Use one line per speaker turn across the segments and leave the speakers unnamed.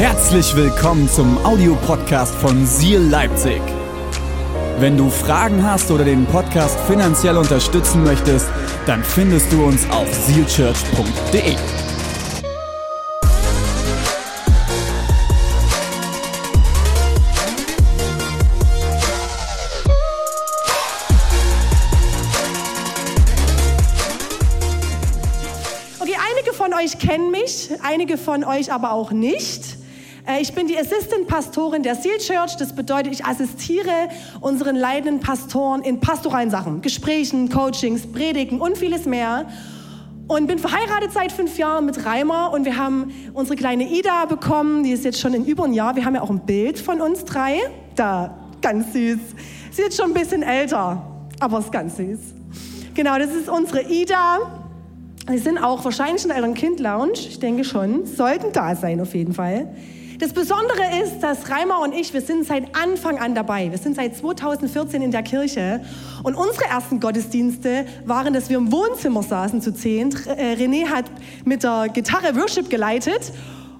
Herzlich willkommen zum Audiopodcast von Seal Leipzig. Wenn du Fragen hast oder den Podcast finanziell unterstützen möchtest, dann findest du uns auf sealchurch.de.
Okay, einige von euch kennen mich, einige von euch aber auch nicht. Äh, Ich bin die Assistant-Pastorin der Seal Church. Das bedeutet, ich assistiere unseren leidenden Pastoren in pastoralen Sachen, Gesprächen, Coachings, Predigen und vieles mehr. Und bin verheiratet seit fünf Jahren mit Reimer und wir haben unsere kleine Ida bekommen, die ist jetzt schon in über ein Jahr. Wir haben ja auch ein Bild von uns drei. Da, ganz süß. Sie ist schon ein bisschen älter, aber ist ganz süß. Genau, das ist unsere Ida. Sie sind auch wahrscheinlich in euren Kind-Lounge, ich denke schon, sollten da sein auf jeden Fall. Das Besondere ist, dass Reimer und ich, wir sind seit Anfang an dabei. Wir sind seit 2014 in der Kirche und unsere ersten Gottesdienste waren, dass wir im Wohnzimmer saßen zu zehn. Äh, René hat mit der Gitarre Worship geleitet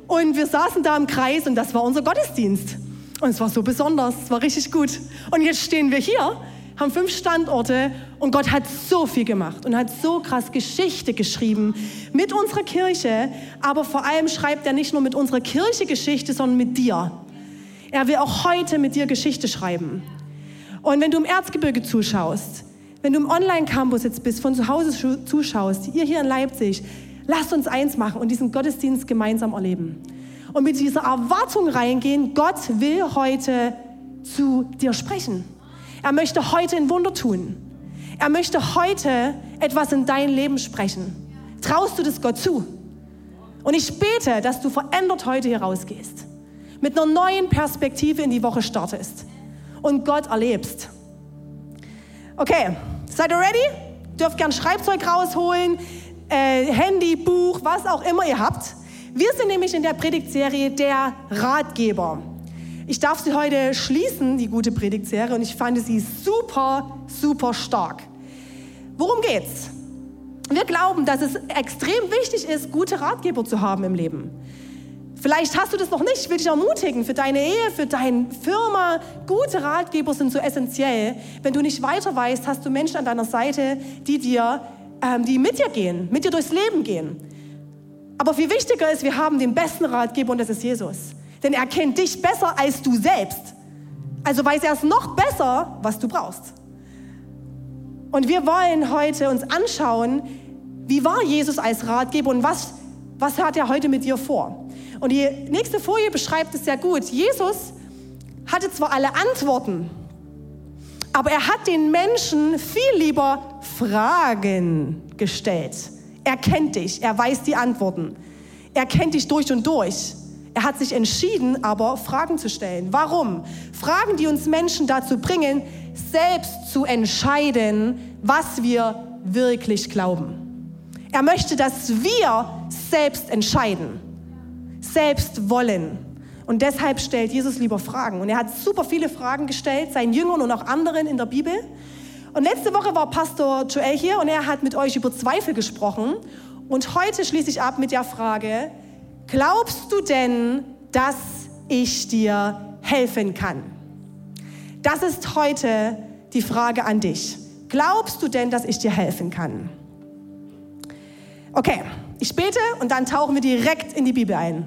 und wir saßen da im Kreis und das war unser Gottesdienst. Und es war so besonders, es war richtig gut. Und jetzt stehen wir hier haben fünf Standorte und Gott hat so viel gemacht und hat so krass Geschichte geschrieben mit unserer Kirche, aber vor allem schreibt er nicht nur mit unserer Kirche Geschichte, sondern mit dir. Er will auch heute mit dir Geschichte schreiben. Und wenn du im Erzgebirge zuschaust, wenn du im Online-Campus jetzt bist, von zu Hause zuschaust, ihr hier in Leipzig, lasst uns eins machen und diesen Gottesdienst gemeinsam erleben. Und mit dieser Erwartung reingehen, Gott will heute zu dir sprechen. Er möchte heute ein Wunder tun. Er möchte heute etwas in dein Leben sprechen. Traust du das Gott zu? Und ich bete, dass du verändert heute hier rausgehst. Mit einer neuen Perspektive in die Woche startest. Und Gott erlebst. Okay, seid ihr ready? Dürft gern Schreibzeug rausholen, äh, Handy, Buch, was auch immer ihr habt. Wir sind nämlich in der Predigtserie der Ratgeber. Ich darf sie heute schließen, die gute Predigtserie, und ich fand sie super, super stark. Worum geht's? Wir glauben, dass es extrem wichtig ist, gute Ratgeber zu haben im Leben. Vielleicht hast du das noch nicht. Ich will dich ermutigen für deine Ehe, für deine Firma. Gute Ratgeber sind so essentiell. Wenn du nicht weiter weißt, hast du Menschen an deiner Seite, die dir, ähm, die mit dir gehen, mit dir durchs Leben gehen. Aber viel wichtiger ist, wir haben den besten Ratgeber und das ist Jesus. Denn er kennt dich besser als du selbst. Also weiß er es noch besser, was du brauchst. Und wir wollen heute uns anschauen, wie war Jesus als Ratgeber und was, was hat er heute mit dir vor? Und die nächste Folie beschreibt es sehr gut. Jesus hatte zwar alle Antworten, aber er hat den Menschen viel lieber Fragen gestellt. Er kennt dich, er weiß die Antworten. Er kennt dich durch und durch. Er hat sich entschieden, aber Fragen zu stellen. Warum? Fragen, die uns Menschen dazu bringen, selbst zu entscheiden, was wir wirklich glauben. Er möchte, dass wir selbst entscheiden, selbst wollen. Und deshalb stellt Jesus lieber Fragen. Und er hat super viele Fragen gestellt, seinen Jüngern und auch anderen in der Bibel. Und letzte Woche war Pastor Joel hier und er hat mit euch über Zweifel gesprochen. Und heute schließe ich ab mit der Frage, glaubst du denn, dass ich dir helfen kann? Das ist heute die Frage an dich. Glaubst du denn, dass ich dir helfen kann? Okay, ich bete und dann tauchen wir direkt in die Bibel ein.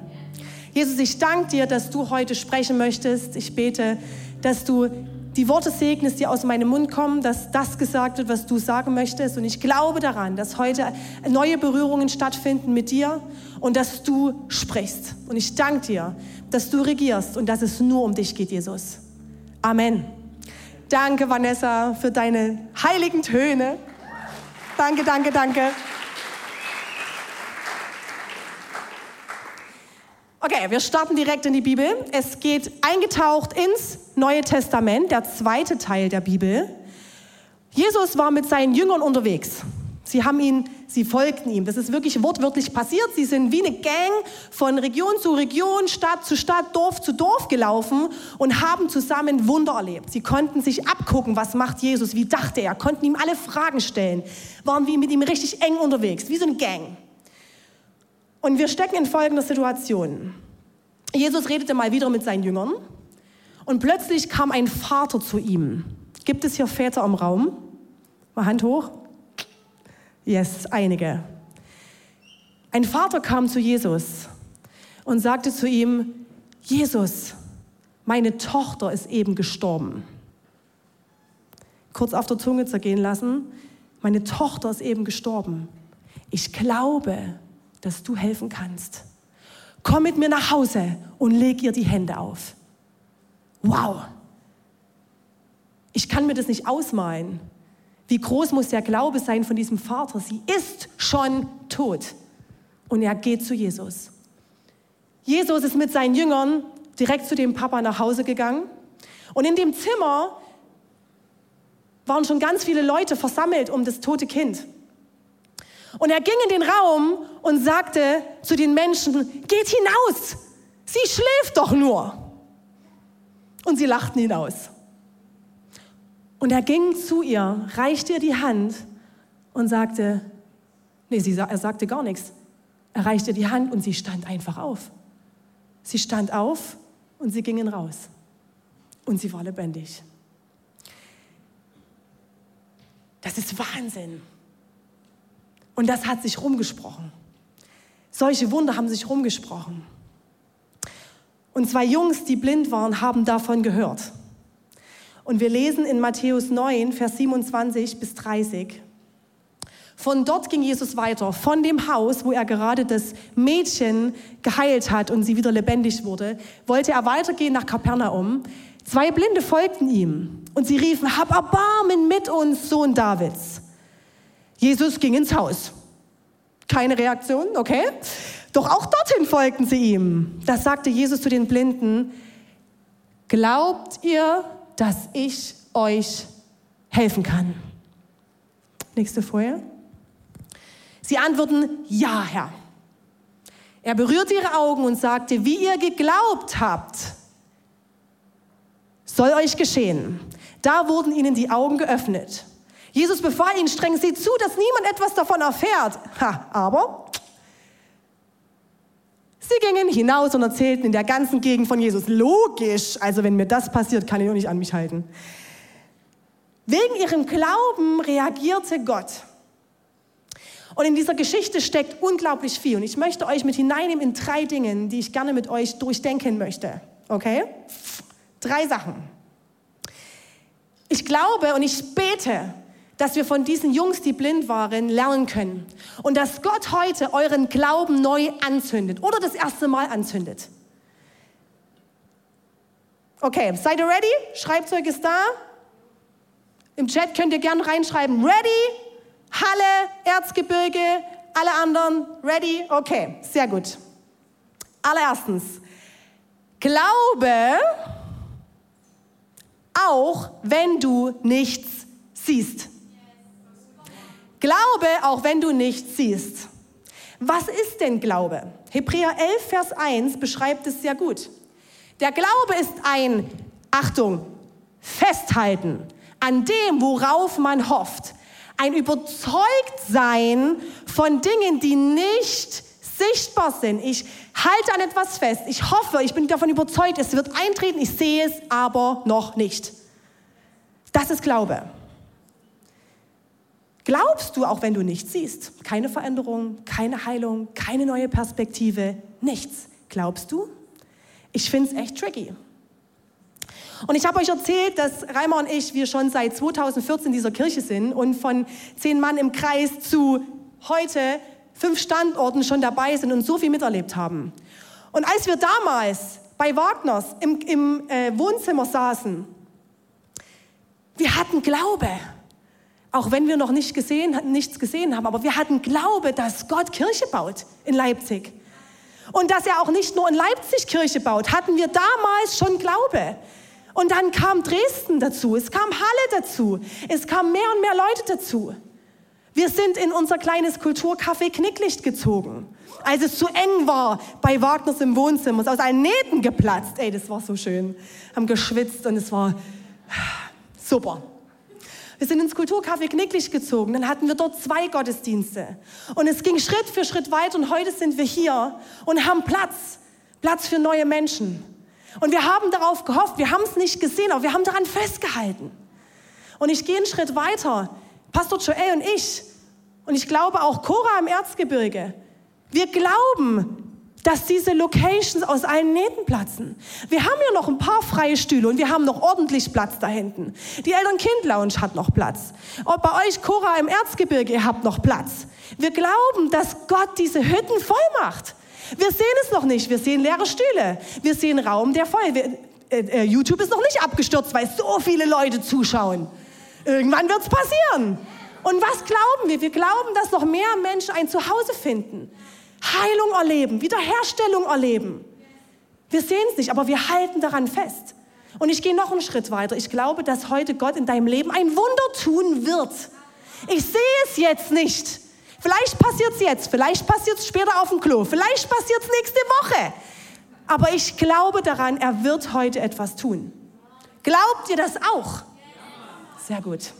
Jesus, ich danke dir, dass du heute sprechen möchtest. Ich bete, dass du die Worte segnest, die aus meinem Mund kommen, dass das gesagt wird, was du sagen möchtest. Und ich glaube daran, dass heute neue Berührungen stattfinden mit dir und dass du sprichst. Und ich danke dir, dass du regierst und dass es nur um dich geht, Jesus. Amen. Danke, Vanessa, für deine heiligen Töne. Danke, danke, danke. Okay, wir starten direkt in die Bibel. Es geht eingetaucht ins Neue Testament, der zweite Teil der Bibel. Jesus war mit seinen Jüngern unterwegs. Sie haben ihn, sie folgten ihm. Das ist wirklich wortwörtlich passiert. Sie sind wie eine Gang von Region zu Region, Stadt zu Stadt, Dorf zu Dorf gelaufen und haben zusammen Wunder erlebt. Sie konnten sich abgucken, was macht Jesus, wie dachte er, konnten ihm alle Fragen stellen, waren wie mit ihm richtig eng unterwegs, wie so eine Gang. Und wir stecken in folgender Situation. Jesus redete mal wieder mit seinen Jüngern und plötzlich kam ein Vater zu ihm. Gibt es hier Väter im Raum? Mal Hand hoch. Yes, einige. Ein Vater kam zu Jesus und sagte zu ihm, Jesus, meine Tochter ist eben gestorben. Kurz auf der Zunge zergehen lassen, meine Tochter ist eben gestorben. Ich glaube, dass du helfen kannst. Komm mit mir nach Hause und leg ihr die Hände auf. Wow. Ich kann mir das nicht ausmalen. Wie groß muss der Glaube sein von diesem Vater? Sie ist schon tot. Und er geht zu Jesus. Jesus ist mit seinen Jüngern direkt zu dem Papa nach Hause gegangen. Und in dem Zimmer waren schon ganz viele Leute versammelt um das tote Kind. Und er ging in den Raum und sagte zu den Menschen, geht hinaus, sie schläft doch nur. Und sie lachten ihn aus. Und er ging zu ihr, reichte ihr die Hand und sagte, nee, sie, er sagte gar nichts. Er reichte ihr die Hand und sie stand einfach auf. Sie stand auf und sie gingen raus. Und sie war lebendig. Das ist Wahnsinn. Und das hat sich rumgesprochen. Solche Wunder haben sich rumgesprochen. Und zwei Jungs, die blind waren, haben davon gehört. Und wir lesen in Matthäus 9, Vers 27 bis 30. Von dort ging Jesus weiter, von dem Haus, wo er gerade das Mädchen geheilt hat und sie wieder lebendig wurde, wollte er weitergehen nach Kapernaum. Zwei Blinde folgten ihm und sie riefen, hab Erbarmen mit uns, Sohn Davids. Jesus ging ins Haus. Keine Reaktion, okay? Doch auch dorthin folgten sie ihm. Das sagte Jesus zu den Blinden. Glaubt ihr, dass ich euch helfen kann? Nächste Folie. Sie antworten, ja, Herr. Er berührte ihre Augen und sagte, wie ihr geglaubt habt, soll euch geschehen. Da wurden ihnen die Augen geöffnet. Jesus befahl ihnen streng, sie zu, dass niemand etwas davon erfährt. Ha, aber sie gingen hinaus und erzählten in der ganzen Gegend von Jesus. Logisch, also wenn mir das passiert, kann ich auch nicht an mich halten. Wegen ihrem Glauben reagierte Gott. Und in dieser Geschichte steckt unglaublich viel. Und ich möchte euch mit hineinnehmen in drei Dingen, die ich gerne mit euch durchdenken möchte. Okay? Drei Sachen. Ich glaube und ich bete, dass wir von diesen Jungs, die blind waren, lernen können. Und dass Gott heute euren Glauben neu anzündet oder das erste Mal anzündet. Okay, seid ihr ready? Schreibzeug ist da. Im Chat könnt ihr gerne reinschreiben, ready? Halle, Erzgebirge, alle anderen, ready? Okay, sehr gut. Allererstens, glaube, auch wenn du nichts siehst. Glaube, auch wenn du nichts siehst. Was ist denn Glaube? Hebräer 11, Vers 1 beschreibt es sehr gut. Der Glaube ist ein, Achtung, Festhalten an dem, worauf man hofft. Ein Überzeugtsein von Dingen, die nicht sichtbar sind. Ich halte an etwas fest. Ich hoffe, ich bin davon überzeugt, es wird eintreten. Ich sehe es aber noch nicht. Das ist Glaube. Glaubst du, auch wenn du nichts siehst? Keine Veränderung, keine Heilung, keine neue Perspektive, nichts. Glaubst du? Ich finde es echt tricky. Und ich habe euch erzählt, dass Reimer und ich, wir schon seit 2014 in dieser Kirche sind und von zehn Mann im Kreis zu heute fünf Standorten schon dabei sind und so viel miterlebt haben. Und als wir damals bei Wagners im, im äh, Wohnzimmer saßen, wir hatten Glaube. Auch wenn wir noch nicht gesehen, nichts gesehen haben, aber wir hatten Glaube, dass Gott Kirche baut in Leipzig. Und dass er auch nicht nur in Leipzig Kirche baut, hatten wir damals schon Glaube. Und dann kam Dresden dazu, es kam Halle dazu, es kamen mehr und mehr Leute dazu. Wir sind in unser kleines Kulturcafé Knicklicht gezogen. Als es zu eng war bei Wagners im Wohnzimmer, ist aus allen Nähten geplatzt. Ey, das war so schön. Haben geschwitzt und es war super. Wir sind ins Kulturcafé Knicklich gezogen. Dann hatten wir dort zwei Gottesdienste. Und es ging Schritt für Schritt weiter. Und heute sind wir hier und haben Platz Platz für neue Menschen. Und wir haben darauf gehofft, wir haben es nicht gesehen, aber wir haben daran festgehalten. Und ich gehe einen Schritt weiter. Pastor Joel und ich, und ich glaube auch Cora im Erzgebirge, wir glauben, dass diese Locations aus allen Nähten platzen. Wir haben ja noch ein paar freie Stühle und wir haben noch ordentlich Platz da hinten. Die Eltern-Kind-Lounge hat noch Platz. Und bei euch, Cora im Erzgebirge, ihr habt noch Platz. Wir glauben, dass Gott diese Hütten voll macht. Wir sehen es noch nicht. Wir sehen leere Stühle. Wir sehen Raum, der voll. Wir, äh, äh, YouTube ist noch nicht abgestürzt, weil so viele Leute zuschauen. Irgendwann wird es passieren. Und was glauben wir? Wir glauben, dass noch mehr Menschen ein Zuhause finden. Heilung erleben, Wiederherstellung erleben. Wir sehen es nicht, aber wir halten daran fest. Und ich gehe noch einen Schritt weiter. Ich glaube, dass heute Gott in deinem Leben ein Wunder tun wird. Ich sehe es jetzt nicht. Vielleicht passiert es jetzt, vielleicht passiert es später auf dem Klo, vielleicht passiert es nächste Woche. Aber ich glaube daran, er wird heute etwas tun. Glaubt ihr das auch? Sehr gut.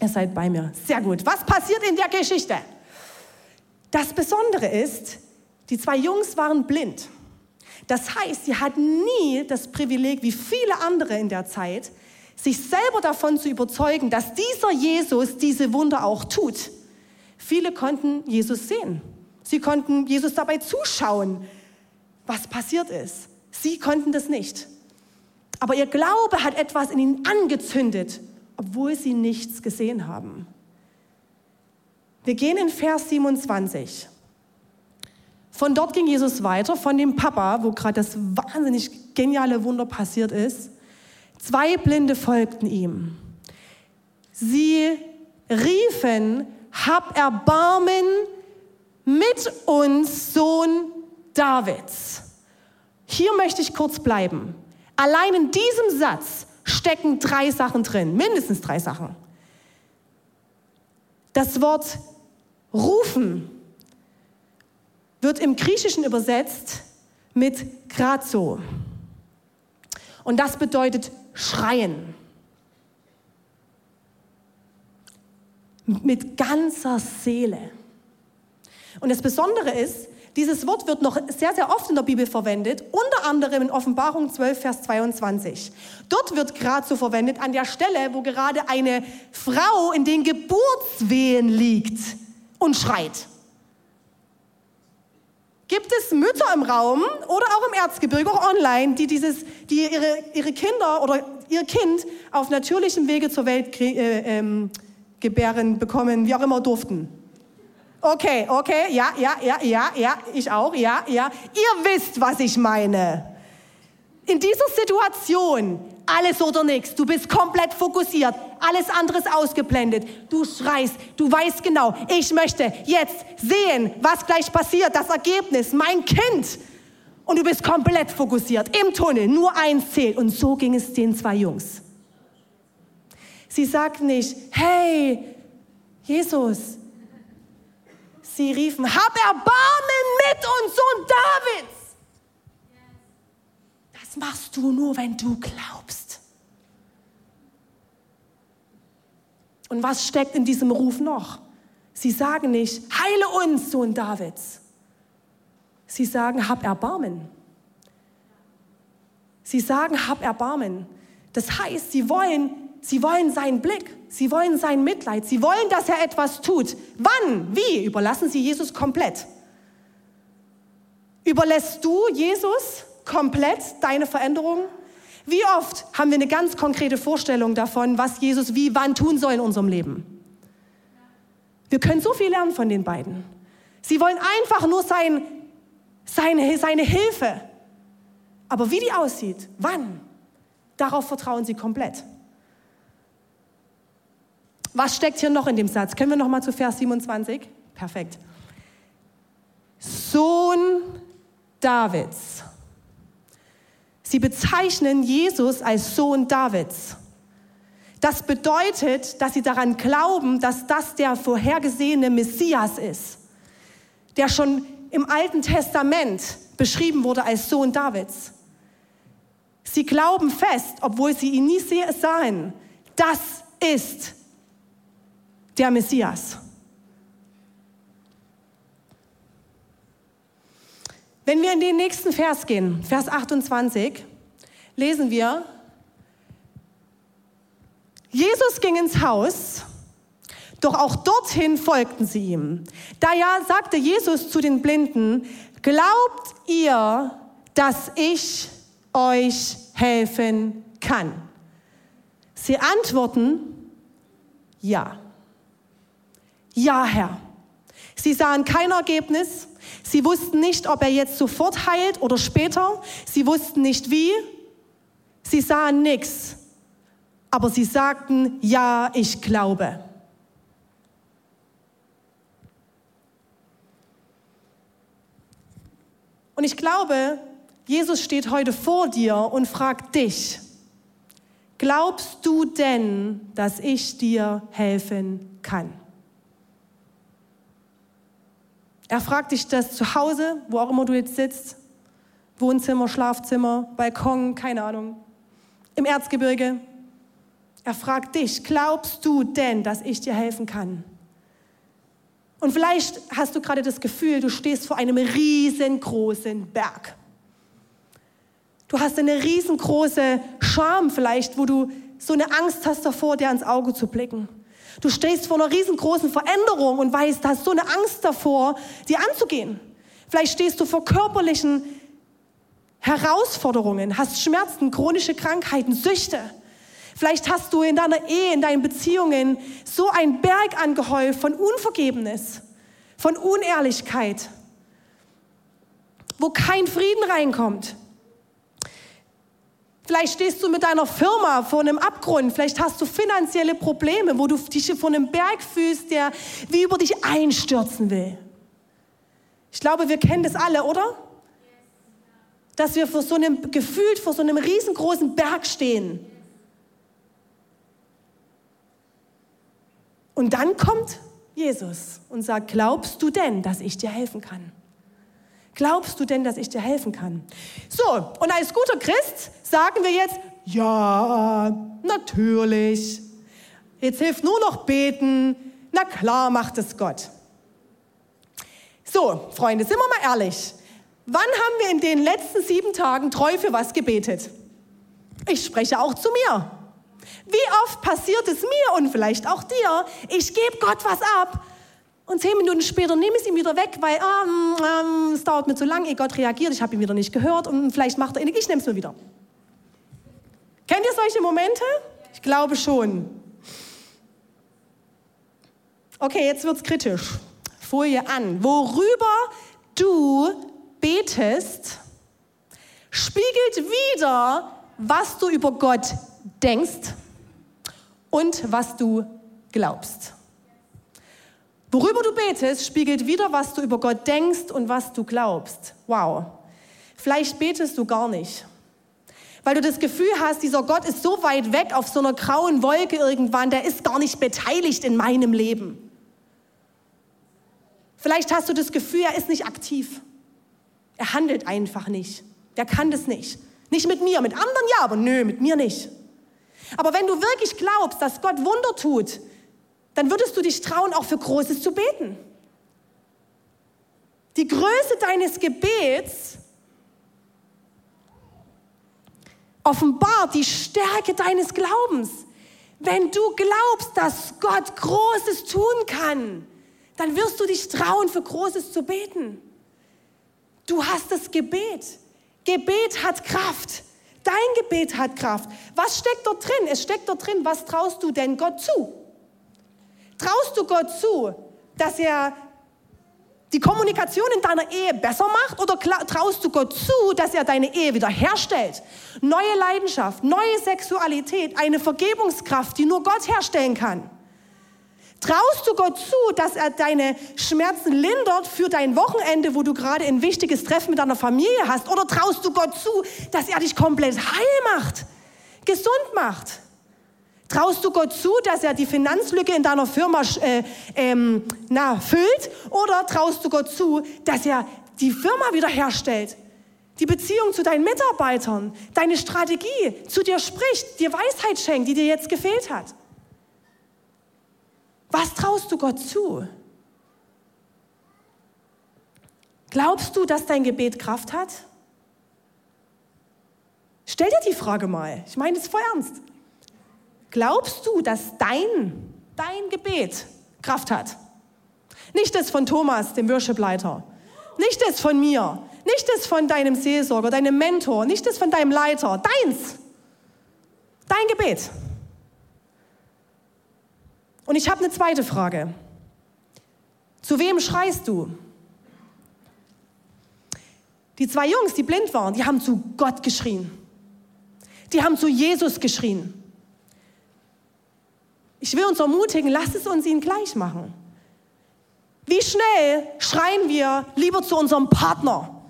Ihr seid bei mir. Sehr gut. Was passiert in der Geschichte? Das Besondere ist, die zwei Jungs waren blind. Das heißt, sie hatten nie das Privileg, wie viele andere in der Zeit, sich selber davon zu überzeugen, dass dieser Jesus diese Wunder auch tut. Viele konnten Jesus sehen. Sie konnten Jesus dabei zuschauen, was passiert ist. Sie konnten das nicht. Aber ihr Glaube hat etwas in ihnen angezündet, obwohl sie nichts gesehen haben. Wir gehen in Vers 27. Von dort ging Jesus weiter, von dem Papa, wo gerade das wahnsinnig geniale Wunder passiert ist. Zwei Blinde folgten ihm. Sie riefen, hab Erbarmen mit uns, Sohn Davids. Hier möchte ich kurz bleiben. Allein in diesem Satz stecken drei Sachen drin, mindestens drei Sachen. Das Wort rufen wird im Griechischen übersetzt mit grazo. Und das bedeutet schreien. mit ganzer Seele. Und das Besondere ist, dieses Wort wird noch sehr, sehr oft in der Bibel verwendet, unter anderem in Offenbarung 12, Vers 22. Dort wird gerade so verwendet an der Stelle, wo gerade eine Frau in den Geburtswehen liegt und schreit. Gibt es Mütter im Raum oder auch im Erzgebirge, auch online, die, dieses, die ihre, ihre Kinder oder ihr Kind auf natürlichem Wege zur Welt äh, ähm, gebären, bekommen, wie auch immer durften. Okay, okay, ja, ja, ja, ja, ja, ich auch, ja, ja. Ihr wisst, was ich meine. In dieser Situation, alles oder nichts, du bist komplett fokussiert, alles andere ist ausgeblendet. Du schreist, du weißt genau, ich möchte jetzt sehen, was gleich passiert, das Ergebnis, mein Kind. Und du bist komplett fokussiert im Tunnel, nur eins zählt. Und so ging es den zwei Jungs. Sie sagt nicht, hey, Jesus. Sie riefen, hab Erbarmen mit uns, Sohn Davids. Das machst du nur, wenn du glaubst. Und was steckt in diesem Ruf noch? Sie sagen nicht, heile uns, Sohn Davids. Sie sagen, hab Erbarmen. Sie sagen, hab Erbarmen. Das heißt, sie wollen Sie wollen seinen Blick, sie wollen sein Mitleid, sie wollen, dass er etwas tut. Wann? Wie? Überlassen sie Jesus komplett. Überlässt du Jesus komplett deine Veränderung? Wie oft haben wir eine ganz konkrete Vorstellung davon, was Jesus wie wann tun soll in unserem Leben? Wir können so viel lernen von den beiden. Sie wollen einfach nur sein, seine, seine Hilfe. Aber wie die aussieht, wann, darauf vertrauen sie komplett. Was steckt hier noch in dem Satz? Können wir noch mal zu Vers 27? Perfekt. Sohn Davids. Sie bezeichnen Jesus als Sohn Davids. Das bedeutet, dass sie daran glauben, dass das der vorhergesehene Messias ist, der schon im Alten Testament beschrieben wurde als Sohn Davids. Sie glauben fest, obwohl sie ihn nie sahen, das ist der Messias. Wenn wir in den nächsten Vers gehen, Vers 28, lesen wir, Jesus ging ins Haus, doch auch dorthin folgten sie ihm. Da ja sagte Jesus zu den Blinden, glaubt ihr, dass ich euch helfen kann? Sie antworten, ja. Ja, Herr. Sie sahen kein Ergebnis. Sie wussten nicht, ob er jetzt sofort heilt oder später. Sie wussten nicht wie. Sie sahen nichts. Aber sie sagten, ja, ich glaube. Und ich glaube, Jesus steht heute vor dir und fragt dich, glaubst du denn, dass ich dir helfen kann? Er fragt dich das zu Hause, wo auch immer du jetzt sitzt, Wohnzimmer, Schlafzimmer, Balkon, keine Ahnung, im Erzgebirge. Er fragt dich, glaubst du denn, dass ich dir helfen kann? Und vielleicht hast du gerade das Gefühl, du stehst vor einem riesengroßen Berg. Du hast eine riesengroße Scham vielleicht, wo du so eine Angst hast davor, dir ans Auge zu blicken. Du stehst vor einer riesengroßen Veränderung und weißt, hast so eine Angst davor, die anzugehen. Vielleicht stehst du vor körperlichen Herausforderungen, hast Schmerzen, chronische Krankheiten, Süchte. Vielleicht hast du in deiner Ehe, in deinen Beziehungen so ein Berg angehäuft von Unvergebenes, von Unehrlichkeit, wo kein Frieden reinkommt. Vielleicht stehst du mit deiner Firma vor einem Abgrund. Vielleicht hast du finanzielle Probleme, wo du dich vor einem Berg fühlst, der wie über dich einstürzen will. Ich glaube, wir kennen das alle, oder? Dass wir vor so einem, gefühlt vor so einem riesengroßen Berg stehen. Und dann kommt Jesus und sagt, glaubst du denn, dass ich dir helfen kann? Glaubst du denn, dass ich dir helfen kann? So, und als guter Christ sagen wir jetzt, ja, natürlich. Jetzt hilft nur noch beten. Na klar macht es Gott. So, Freunde, sind wir mal ehrlich. Wann haben wir in den letzten sieben Tagen treu für was gebetet? Ich spreche auch zu mir. Wie oft passiert es mir und vielleicht auch dir, ich gebe Gott was ab und zehn Minuten später nehme ich es ihm wieder weg, weil ähm, ähm, es dauert mir zu lang, eh Gott reagiert, ich habe ihn wieder nicht gehört und vielleicht macht er, ich nehme es mir wieder. Kennt ihr solche Momente? Ich glaube schon. Okay, jetzt wird es kritisch. Folie an. Worüber du betest, spiegelt wieder, was du über Gott denkst und was du glaubst. Worüber du betest, spiegelt wieder, was du über Gott denkst und was du glaubst. Wow. Vielleicht betest du gar nicht. Weil du das Gefühl hast, dieser Gott ist so weit weg auf so einer grauen Wolke irgendwann, der ist gar nicht beteiligt in meinem Leben. Vielleicht hast du das Gefühl, er ist nicht aktiv. Er handelt einfach nicht. Der kann das nicht. Nicht mit mir, mit anderen ja, aber nö, mit mir nicht. Aber wenn du wirklich glaubst, dass Gott Wunder tut, dann würdest du dich trauen, auch für Großes zu beten. Die Größe deines Gebets offenbart die Stärke deines Glaubens. Wenn du glaubst, dass Gott Großes tun kann, dann wirst du dich trauen, für Großes zu beten. Du hast das Gebet. Gebet hat Kraft. Dein Gebet hat Kraft. Was steckt dort drin? Es steckt dort drin, was traust du denn Gott zu? Traust du Gott zu, dass er die Kommunikation in deiner Ehe besser macht oder traust du Gott zu, dass er deine Ehe wiederherstellt? Neue Leidenschaft, neue Sexualität, eine Vergebungskraft, die nur Gott herstellen kann. Traust du Gott zu, dass er deine Schmerzen lindert für dein Wochenende, wo du gerade ein wichtiges Treffen mit deiner Familie hast? Oder traust du Gott zu, dass er dich komplett heil macht, gesund macht? Traust du Gott zu, dass er die Finanzlücke in deiner Firma äh, ähm, na, füllt? Oder traust du Gott zu, dass er die Firma wiederherstellt? Die Beziehung zu deinen Mitarbeitern, deine Strategie zu dir spricht, dir Weisheit schenkt, die dir jetzt gefehlt hat. Was traust du Gott zu? Glaubst du, dass dein Gebet Kraft hat? Stell dir die Frage mal. Ich meine es voll ernst. Glaubst du, dass dein, dein Gebet Kraft hat? Nicht das von Thomas, dem Worshipleiter. Nicht das von mir. Nicht das von deinem Seelsorger, deinem Mentor. Nicht das von deinem Leiter. Deins. Dein Gebet. Und ich habe eine zweite Frage. Zu wem schreist du? Die zwei Jungs, die blind waren, die haben zu Gott geschrien. Die haben zu Jesus geschrien. Ich will uns ermutigen, lasst es uns ihnen gleich machen. Wie schnell schreien wir lieber zu unserem Partner,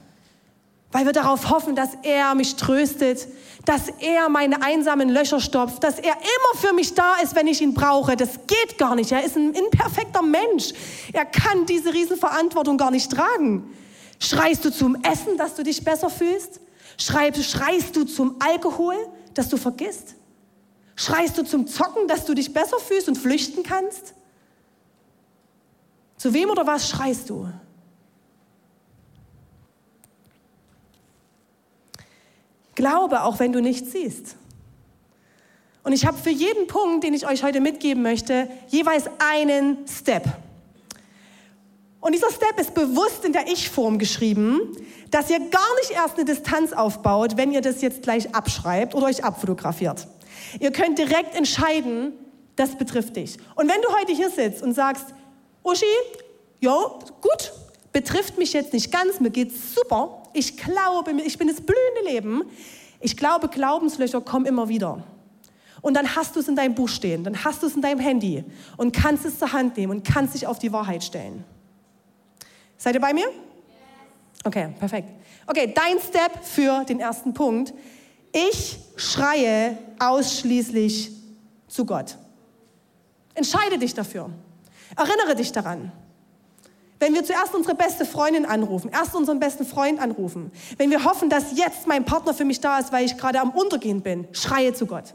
weil wir darauf hoffen, dass er mich tröstet, dass er meine einsamen Löcher stopft, dass er immer für mich da ist, wenn ich ihn brauche. Das geht gar nicht. Er ist ein imperfekter Mensch. Er kann diese Riesenverantwortung gar nicht tragen. Schreist du zum Essen, dass du dich besser fühlst? Schreibst, schreist du zum Alkohol, dass du vergisst? Schreist du zum Zocken, dass du dich besser fühlst und flüchten kannst? Zu wem oder was schreist du? Glaube, auch wenn du nichts siehst. Und ich habe für jeden Punkt, den ich euch heute mitgeben möchte, jeweils einen Step. Und dieser Step ist bewusst in der Ich-Form geschrieben, dass ihr gar nicht erst eine Distanz aufbaut, wenn ihr das jetzt gleich abschreibt oder euch abfotografiert. Ihr könnt direkt entscheiden, das betrifft dich. Und wenn du heute hier sitzt und sagst, Uschi, jo, gut, betrifft mich jetzt nicht ganz, mir geht's super, ich glaube, ich bin das blühende Leben, ich glaube, Glaubenslöcher kommen immer wieder. Und dann hast du es in deinem Buch stehen, dann hast du es in deinem Handy und kannst es zur Hand nehmen und kannst dich auf die Wahrheit stellen. Seid ihr bei mir? Okay, perfekt. Okay, dein Step für den ersten Punkt. Ich schreie ausschließlich zu Gott. Entscheide dich dafür. Erinnere dich daran. Wenn wir zuerst unsere beste Freundin anrufen, erst unseren besten Freund anrufen, wenn wir hoffen, dass jetzt mein Partner für mich da ist, weil ich gerade am Untergehen bin, schreie zu Gott.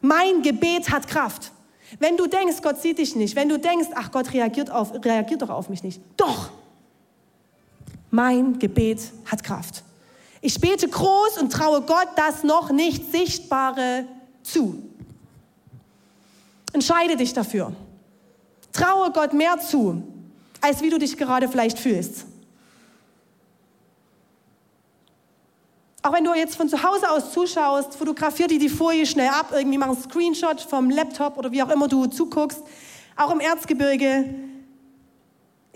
Mein Gebet hat Kraft. Wenn du denkst, Gott sieht dich nicht, wenn du denkst, ach Gott reagiert, auf, reagiert doch auf mich nicht, doch, mein Gebet hat Kraft. Ich bete groß und traue Gott das noch nicht Sichtbare zu. Entscheide dich dafür. Traue Gott mehr zu, als wie du dich gerade vielleicht fühlst. Auch wenn du jetzt von zu Hause aus zuschaust, fotografier dir die Folie schnell ab, irgendwie mach einen Screenshot vom Laptop oder wie auch immer du zuguckst. Auch im Erzgebirge.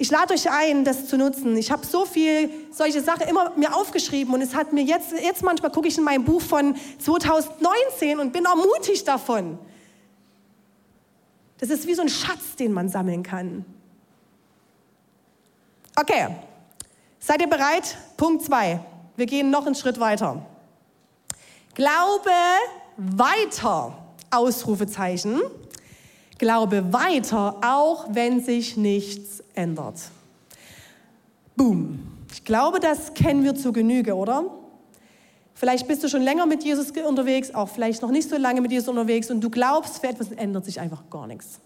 Ich lade euch ein, das zu nutzen. Ich habe so viel solche Sachen immer mir aufgeschrieben und es hat mir jetzt, jetzt manchmal gucke ich in mein Buch von 2019 und bin ermutigt davon. Das ist wie so ein Schatz, den man sammeln kann. Okay, seid ihr bereit? Punkt 2. Wir gehen noch einen Schritt weiter. Glaube weiter, Ausrufezeichen. Glaube weiter, auch wenn sich nichts ändert. Boom. Ich glaube, das kennen wir zu Genüge, oder? Vielleicht bist du schon länger mit Jesus unterwegs, auch vielleicht noch nicht so lange mit Jesus unterwegs und du glaubst, für etwas ändert sich einfach gar nichts.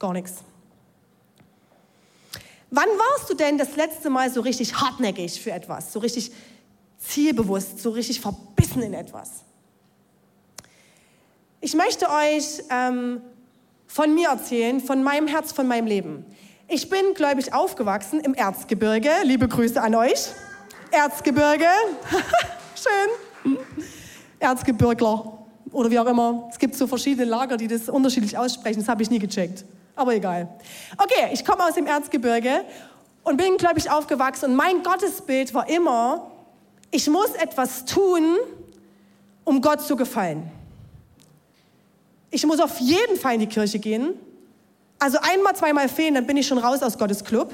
Gar nichts. Wann warst du denn das letzte Mal so richtig hartnäckig für etwas, so richtig zielbewusst, so richtig verbissen in etwas. Ich möchte euch ähm, von mir erzählen, von meinem Herz, von meinem Leben. Ich bin gläubig aufgewachsen im Erzgebirge. Liebe Grüße an euch. Erzgebirge. Schön. Erzgebirgler oder wie auch immer. Es gibt so verschiedene Lager, die das unterschiedlich aussprechen. Das habe ich nie gecheckt. Aber egal. Okay, ich komme aus dem Erzgebirge und bin gläubig aufgewachsen. Und mein Gottesbild war immer, ich muss etwas tun, um Gott zu gefallen. Ich muss auf jeden Fall in die Kirche gehen. Also einmal, zweimal fehlen, dann bin ich schon raus aus Gottes Club.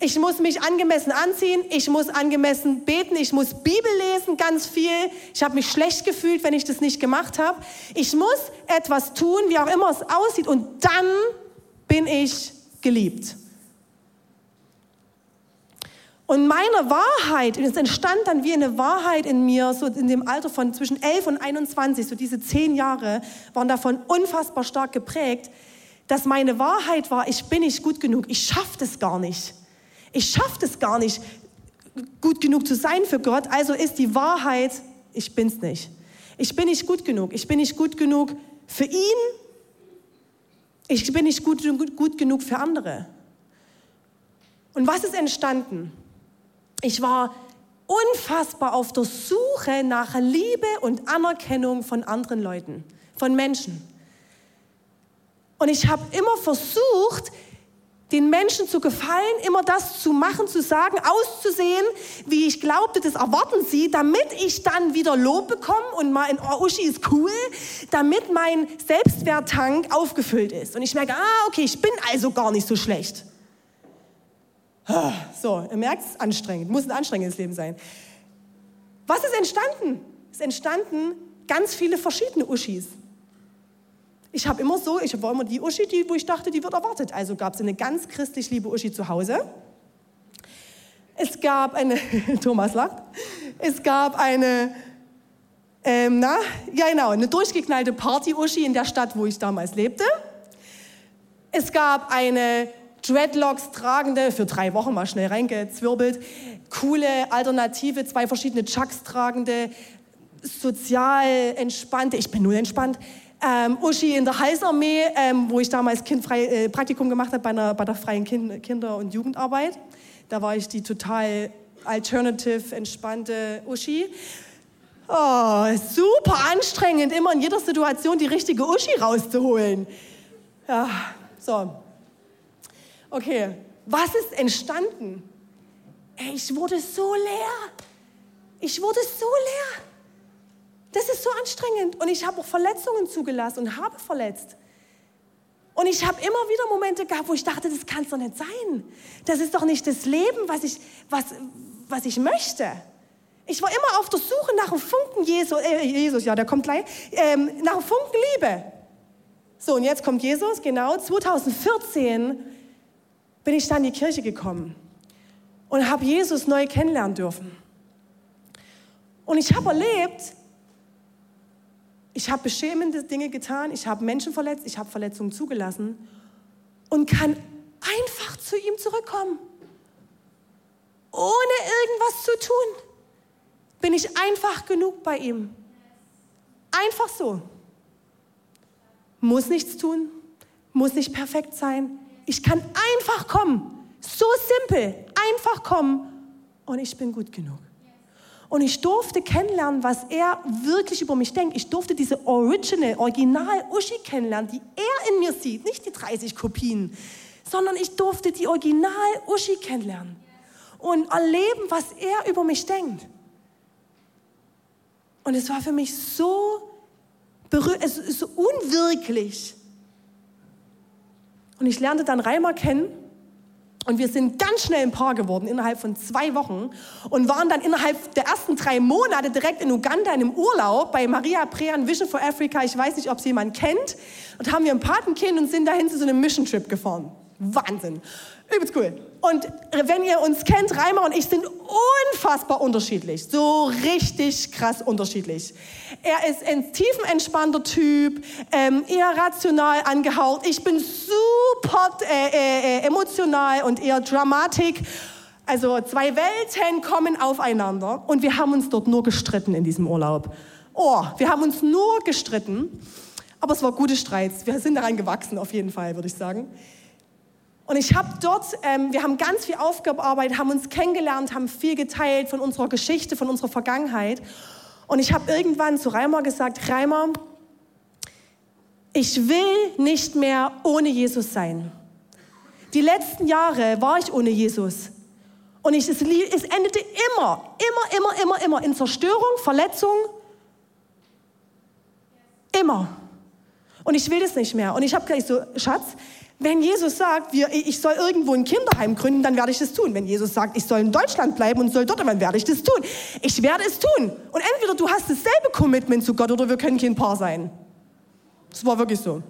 Ich muss mich angemessen anziehen, ich muss angemessen beten, ich muss Bibel lesen, ganz viel. Ich habe mich schlecht gefühlt, wenn ich das nicht gemacht habe. Ich muss etwas tun, wie auch immer es aussieht, und dann bin ich geliebt. Und meine Wahrheit, es entstand dann wie eine Wahrheit in mir, so in dem Alter von zwischen 11 und 21, so diese zehn Jahre waren davon unfassbar stark geprägt, dass meine Wahrheit war, ich bin nicht gut genug, ich schaffe das gar nicht. Ich schaffe es gar nicht, gut genug zu sein für Gott. Also ist die Wahrheit, ich bin's nicht. Ich bin nicht gut genug. Ich bin nicht gut genug für ihn. Ich bin nicht gut, gut, gut genug für andere. Und was ist entstanden? Ich war unfassbar auf der Suche nach Liebe und Anerkennung von anderen Leuten, von Menschen. Und ich habe immer versucht, den Menschen zu gefallen, immer das zu machen, zu sagen, auszusehen, wie ich glaubte, das erwarten sie, damit ich dann wieder Lob bekomme und mal in oh, Uschi ist cool, damit mein Selbstwerttank aufgefüllt ist. Und ich merke, ah, okay, ich bin also gar nicht so schlecht. So, ihr merkt es, anstrengend, muss ein anstrengendes Leben sein. Was ist entstanden? Es entstanden ganz viele verschiedene Uschis. Ich habe immer so, ich war immer die Uschi, die, wo ich dachte, die wird erwartet. Also gab es eine ganz christlich liebe Uschi zu Hause. Es gab eine, Thomas lacht, es gab eine, ähm, na, ja genau, eine durchgeknallte Party-Uschi in der Stadt, wo ich damals lebte. Es gab eine Dreadlocks tragende, für drei Wochen mal schnell reingezwirbelt, coole Alternative, zwei verschiedene Chucks tragende, sozial entspannte, ich bin nur entspannt, ähm, Uschi in der Heilsarmee, ähm, wo ich damals kindfrei, äh, Praktikum gemacht habe bei, bei der freien kind, Kinder- und Jugendarbeit. Da war ich die total alternative, entspannte Uschi. Oh, super anstrengend, immer in jeder Situation die richtige Uschi rauszuholen. Ja, so. Okay, was ist entstanden? Ey, ich wurde so leer. Ich wurde so leer. Das ist so anstrengend. Und ich habe auch Verletzungen zugelassen und habe verletzt. Und ich habe immer wieder Momente gehabt, wo ich dachte, das kann es doch nicht sein. Das ist doch nicht das Leben, was ich, was, was ich möchte. Ich war immer auf der Suche nach einem Funken Jesus, äh, Jesus ja, der kommt gleich, ähm, nach einem Funken Liebe. So, und jetzt kommt Jesus, genau. 2014 bin ich dann in die Kirche gekommen und habe Jesus neu kennenlernen dürfen. Und ich habe erlebt, ich habe beschämende Dinge getan, ich habe Menschen verletzt, ich habe Verletzungen zugelassen und kann einfach zu ihm zurückkommen. Ohne irgendwas zu tun, bin ich einfach genug bei ihm. Einfach so. Muss nichts tun, muss nicht perfekt sein. Ich kann einfach kommen. So simpel. Einfach kommen und ich bin gut genug. Und ich durfte kennenlernen, was er wirklich über mich denkt. Ich durfte diese Original, Original Uschi kennenlernen, die er in mir sieht, nicht die 30 Kopien, sondern ich durfte die Original Uschi kennenlernen und erleben, was er über mich denkt. Und es war für mich so, es ist so unwirklich. Und ich lernte dann Reimer kennen und wir sind ganz schnell ein Paar geworden, innerhalb von zwei Wochen. Und waren dann innerhalb der ersten drei Monate direkt in Uganda in einem Urlaub bei Maria Prean Vision for Africa. Ich weiß nicht, ob sie jemand kennt. Und haben wir ein Patenkind und sind dahin zu so einem Mission Trip gefahren. Wahnsinn. Übelst cool. Und wenn ihr uns kennt, Reimer und ich sind unfassbar unterschiedlich. So richtig krass unterschiedlich. Er ist ein tiefenentspannter Typ, ähm, eher rational angehaucht. Ich bin super äh, äh, äh, emotional und eher dramatik. Also zwei Welten kommen aufeinander und wir haben uns dort nur gestritten in diesem Urlaub. Oh, wir haben uns nur gestritten, aber es war gute Streits. Wir sind daran gewachsen auf jeden Fall, würde ich sagen. Und ich habe dort, ähm, wir haben ganz viel aufgearbeitet, haben uns kennengelernt, haben viel geteilt von unserer Geschichte, von unserer Vergangenheit. Und ich habe irgendwann zu Reimer gesagt, Reimer, ich will nicht mehr ohne Jesus sein. Die letzten Jahre war ich ohne Jesus. Und ich, es, es endete immer, immer, immer, immer, immer in Zerstörung, Verletzung. Immer. Und ich will das nicht mehr. Und ich habe gleich so, Schatz, wenn Jesus sagt, wir, ich soll irgendwo ein Kinderheim gründen, dann werde ich das tun. Wenn Jesus sagt, ich soll in Deutschland bleiben und soll dort, dann werde ich das tun. Ich werde es tun. Und entweder du hast dasselbe Commitment zu Gott oder wir können kein Paar sein. Das war wirklich so.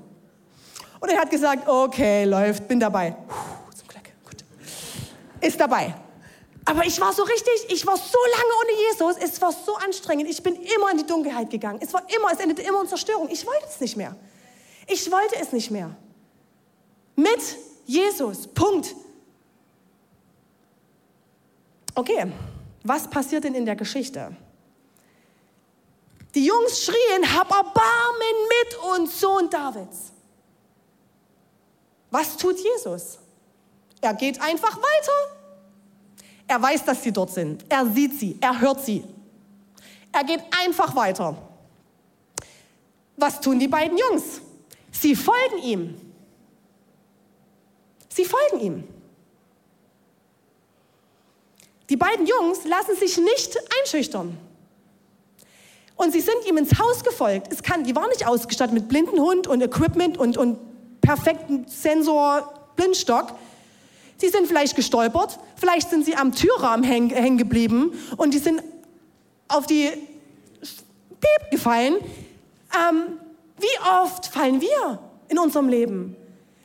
Und er hat gesagt, okay, läuft, bin dabei. Puh, zum Glück, gut. Ist dabei. Aber ich war so richtig, ich war so lange ohne Jesus, es war so anstrengend. Ich bin immer in die Dunkelheit gegangen. Es war immer, es endete immer in Zerstörung. Ich wollte es nicht mehr. Ich wollte es nicht mehr. Mit Jesus. Punkt. Okay, was passiert denn in der Geschichte? Die Jungs schrien, hab Erbarmen mit uns, Sohn Davids. Was tut Jesus? Er geht einfach weiter. Er weiß, dass sie dort sind. Er sieht sie, er hört sie. Er geht einfach weiter. Was tun die beiden Jungs? Sie folgen ihm. Sie folgen ihm. Die beiden Jungs lassen sich nicht einschüchtern. Und sie sind ihm ins Haus gefolgt. Es kann, die waren nicht ausgestattet mit Blindenhund und Equipment und, und perfekten Sensor Blindstock. Sie sind vielleicht gestolpert, vielleicht sind sie am Türrahmen hängen, hängen geblieben und die sind auf die Piep gefallen. Ähm, wie oft fallen wir in unserem Leben?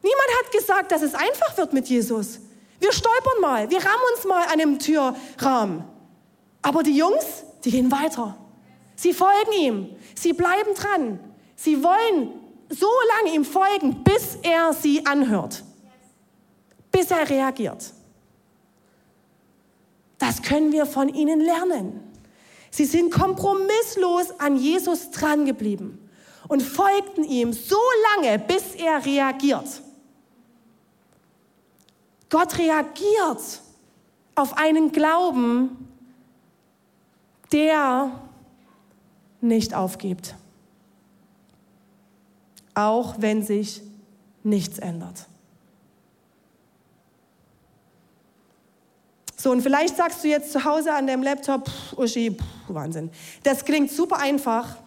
Niemand hat gesagt, dass es einfach wird mit Jesus. Wir stolpern mal, wir rammen uns mal an dem Türrahmen. Aber die Jungs, die gehen weiter. Sie folgen ihm. Sie bleiben dran. Sie wollen so lange ihm folgen, bis er sie anhört. Bis er reagiert. Das können wir von ihnen lernen. Sie sind kompromisslos an Jesus dran geblieben und folgten ihm so lange, bis er reagiert. Gott reagiert auf einen Glauben, der nicht aufgibt, auch wenn sich nichts ändert. So, und vielleicht sagst du jetzt zu Hause an deinem Laptop, pff, Uschi, pff, Wahnsinn. Das klingt super einfach,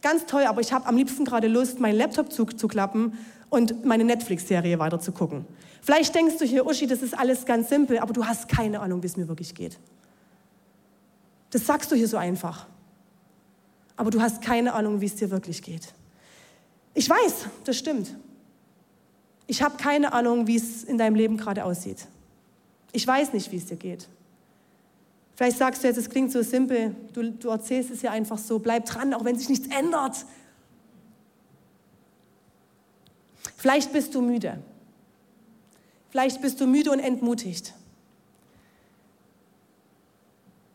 ganz toll, aber ich habe am liebsten gerade Lust, meinen Laptop zu, zu klappen und meine Netflix-Serie weiter zu gucken. Vielleicht denkst du hier, Uschi, das ist alles ganz simpel, aber du hast keine Ahnung, wie es mir wirklich geht. Das sagst du hier so einfach aber du hast keine Ahnung, wie es dir wirklich geht. Ich weiß, das stimmt. Ich habe keine Ahnung, wie es in deinem Leben gerade aussieht. Ich weiß nicht, wie es dir geht. Vielleicht sagst du jetzt, es klingt so simpel, du, du erzählst es ja einfach so, bleib dran, auch wenn sich nichts ändert. Vielleicht bist du müde. Vielleicht bist du müde und entmutigt.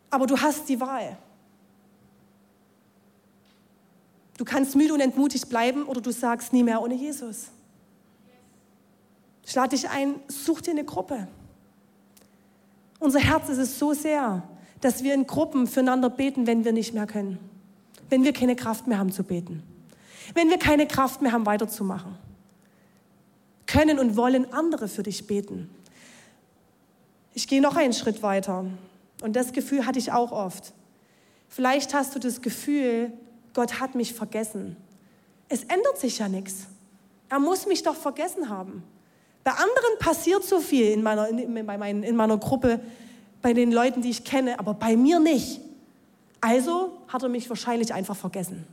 Aber du hast die Wahl. Du kannst müde und entmutigt bleiben oder du sagst nie mehr ohne Jesus. Ich lade dich ein, such dir eine Gruppe. Unser Herz ist es so sehr, dass wir in Gruppen füreinander beten, wenn wir nicht mehr können. Wenn wir keine Kraft mehr haben zu beten. Wenn wir keine Kraft mehr haben, weiterzumachen. Können und wollen andere für dich beten. Ich gehe noch einen Schritt weiter. Und das Gefühl hatte ich auch oft. Vielleicht hast du das Gefühl, Gott hat mich vergessen. Es ändert sich ja nichts. Er muss mich doch vergessen haben. Bei anderen passiert so viel in meiner, in, in, in meiner Gruppe, bei den Leuten, die ich kenne, aber bei mir nicht. Also hat er mich wahrscheinlich einfach vergessen.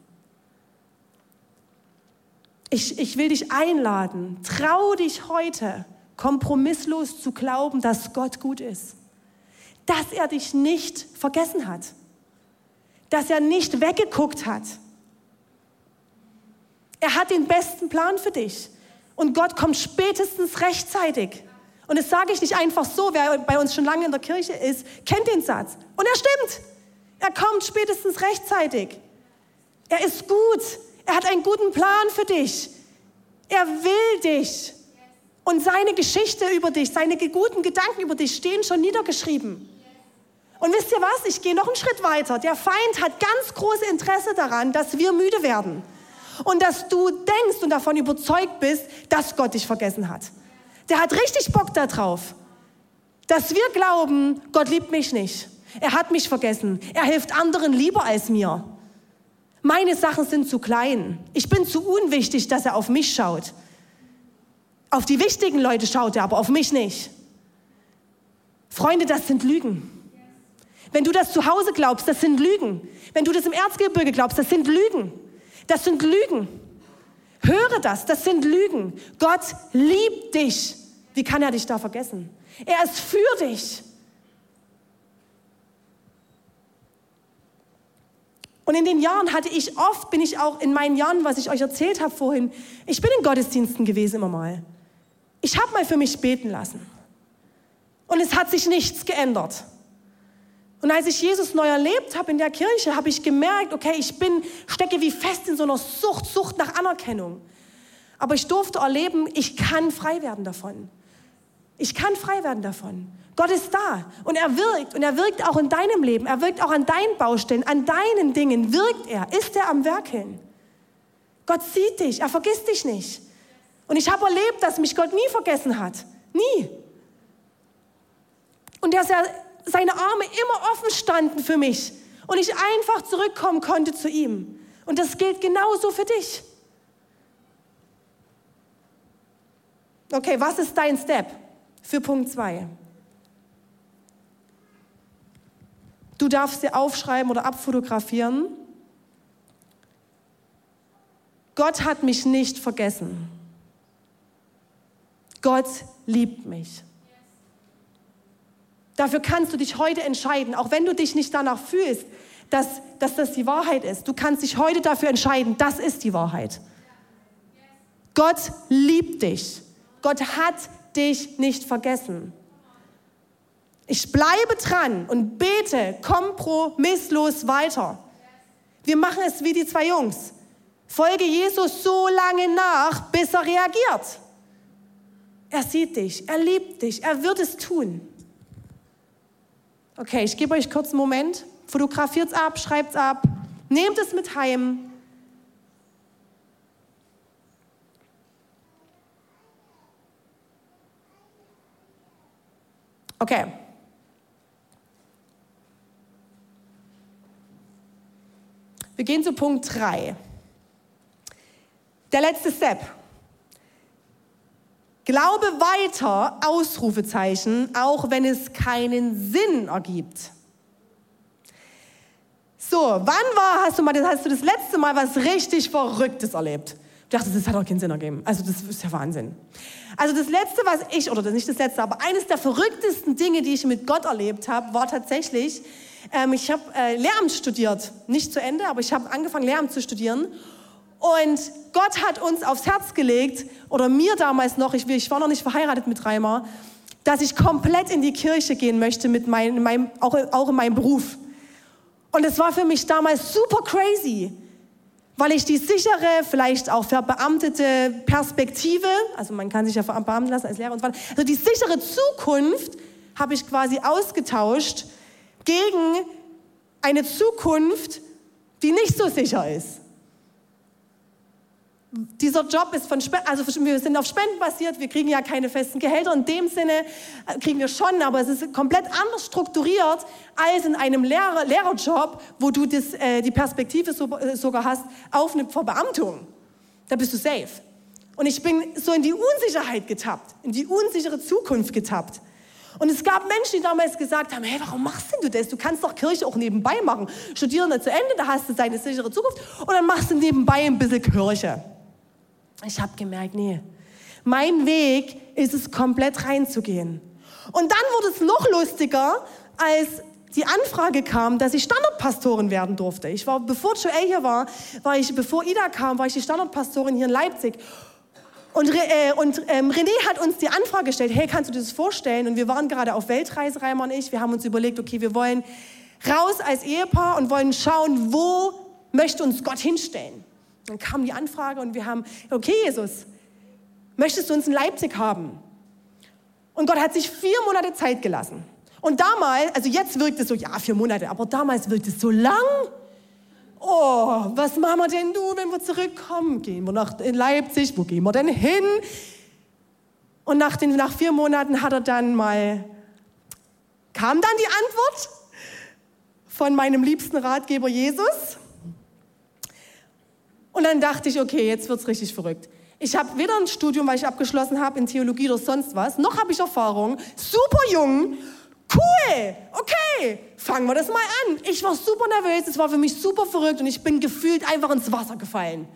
Ich, ich will dich einladen, trau dich heute, kompromisslos zu glauben, dass Gott gut ist. Dass er dich nicht vergessen hat dass er nicht weggeguckt hat. Er hat den besten Plan für dich. Und Gott kommt spätestens rechtzeitig. Und das sage ich nicht einfach so, wer bei uns schon lange in der Kirche ist, kennt den Satz. Und er stimmt. Er kommt spätestens rechtzeitig. Er ist gut. Er hat einen guten Plan für dich. Er will dich. Und seine Geschichte über dich, seine guten Gedanken über dich stehen schon niedergeschrieben. Und wisst ihr was? Ich gehe noch einen Schritt weiter. Der Feind hat ganz großes Interesse daran, dass wir müde werden. Und dass du denkst und davon überzeugt bist, dass Gott dich vergessen hat. Der hat richtig Bock darauf. Dass wir glauben, Gott liebt mich nicht. Er hat mich vergessen. Er hilft anderen lieber als mir. Meine Sachen sind zu klein. Ich bin zu unwichtig, dass er auf mich schaut. Auf die wichtigen Leute schaut er, aber auf mich nicht. Freunde, das sind Lügen. Wenn du das zu Hause glaubst, das sind Lügen. Wenn du das im Erzgebirge glaubst, das sind Lügen. Das sind Lügen. Höre das, das sind Lügen. Gott liebt dich. Wie kann er dich da vergessen? Er ist für dich. Und in den Jahren hatte ich oft, bin ich auch in meinen Jahren, was ich euch erzählt habe vorhin, ich bin in Gottesdiensten gewesen immer mal. Ich habe mal für mich beten lassen. Und es hat sich nichts geändert. Und als ich Jesus neu erlebt habe in der Kirche, habe ich gemerkt, okay, ich bin, stecke wie fest in so einer Sucht, Sucht nach Anerkennung. Aber ich durfte erleben, ich kann frei werden davon. Ich kann frei werden davon. Gott ist da und er wirkt und er wirkt auch in deinem Leben. Er wirkt auch an deinen Baustellen, an deinen Dingen. Wirkt er, ist er am Werkeln. Gott sieht dich, er vergisst dich nicht. Und ich habe erlebt, dass mich Gott nie vergessen hat. Nie. Und dass er seine Arme immer offen standen für mich und ich einfach zurückkommen konnte zu ihm. Und das gilt genauso für dich. Okay, was ist dein Step für Punkt 2? Du darfst dir aufschreiben oder abfotografieren. Gott hat mich nicht vergessen. Gott liebt mich. Dafür kannst du dich heute entscheiden, auch wenn du dich nicht danach fühlst, dass, dass das die Wahrheit ist. Du kannst dich heute dafür entscheiden, das ist die Wahrheit. Gott liebt dich. Gott hat dich nicht vergessen. Ich bleibe dran und bete kompromisslos weiter. Wir machen es wie die zwei Jungs. Folge Jesus so lange nach, bis er reagiert. Er sieht dich, er liebt dich, er wird es tun. Okay, ich gebe euch kurz einen Moment. Fotografiert es ab, schreibt es ab, nehmt es mit heim. Okay. Wir gehen zu Punkt 3. Der letzte Step. Glaube weiter, Ausrufezeichen, auch wenn es keinen Sinn ergibt. So, wann war, hast du, mal, hast du das letzte Mal was richtig Verrücktes erlebt? Du dachtest, das hat doch keinen Sinn ergeben. Also das ist ja Wahnsinn. Also das Letzte, was ich, oder nicht das Letzte, aber eines der verrücktesten Dinge, die ich mit Gott erlebt habe, war tatsächlich, ähm, ich habe äh, Lehramt studiert. Nicht zu Ende, aber ich habe angefangen, Lehramt zu studieren. Und Gott hat uns aufs Herz gelegt, oder mir damals noch, ich, ich war noch nicht verheiratet mit Reimer, dass ich komplett in die Kirche gehen möchte, mit mein, meinem, auch, auch in meinem Beruf. Und es war für mich damals super crazy, weil ich die sichere, vielleicht auch verbeamtete Perspektive, also man kann sich ja verbeamten lassen als Lehrer und so weiter, also die sichere Zukunft habe ich quasi ausgetauscht gegen eine Zukunft, die nicht so sicher ist dieser Job ist von Spenden, also wir sind auf Spenden basiert, wir kriegen ja keine festen Gehälter. In dem Sinne äh, kriegen wir schon, aber es ist komplett anders strukturiert als in einem Lehrer, Lehrerjob, wo du das, äh, die Perspektive so, äh, sogar hast auf eine Verbeamtung. Da bist du safe. Und ich bin so in die Unsicherheit getappt, in die unsichere Zukunft getappt. Und es gab Menschen, die damals gesagt haben, hey, warum machst denn du das? Du kannst doch Kirche auch nebenbei machen. Studieren zu Ende, da hast du deine sichere Zukunft und dann machst du nebenbei ein bisschen Kirche. Ich habe gemerkt, nee, mein Weg ist es, komplett reinzugehen. Und dann wurde es noch lustiger, als die Anfrage kam, dass ich Standardpastorin werden durfte. Ich war, bevor Joel hier war, war ich, bevor Ida kam, war ich die Standardpastorin hier in Leipzig. Und, äh, und ähm, René hat uns die Anfrage gestellt, hey, kannst du dir das vorstellen? Und wir waren gerade auf Weltreise, Reimer und ich. Wir haben uns überlegt, okay, wir wollen raus als Ehepaar und wollen schauen, wo möchte uns Gott hinstellen. Dann kam die Anfrage und wir haben, okay Jesus, möchtest du uns in Leipzig haben? Und Gott hat sich vier Monate Zeit gelassen. Und damals, also jetzt wirkt es so, ja, vier Monate, aber damals wirkt es so lang. Oh, was machen wir denn du, wenn wir zurückkommen? Gehen wir nach in Leipzig? Wo gehen wir denn hin? Und nach, den, nach vier Monaten hat er dann mal, kam dann die Antwort von meinem liebsten Ratgeber Jesus. Und dann dachte ich, okay, jetzt wird's richtig verrückt. Ich habe weder ein Studium, weil ich abgeschlossen habe in Theologie oder sonst was, noch habe ich Erfahrung. Super jung, cool, okay, fangen wir das mal an. Ich war super nervös, es war für mich super verrückt und ich bin gefühlt einfach ins Wasser gefallen.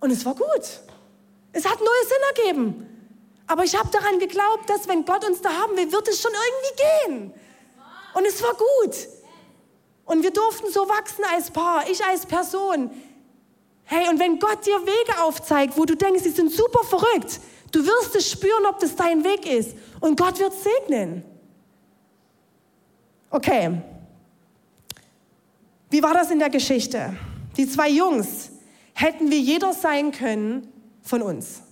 Und es war gut. Es hat neue Sinn ergeben. Aber ich habe daran geglaubt, dass wenn Gott uns da haben will, wird es schon irgendwie gehen. Und es war gut. Und wir durften so wachsen als Paar, ich als Person. Hey, und wenn Gott dir Wege aufzeigt, wo du denkst, sie sind super verrückt, du wirst es spüren, ob das dein Weg ist. Und Gott wird segnen. Okay. Wie war das in der Geschichte? Die zwei Jungs hätten wir jeder sein können von uns.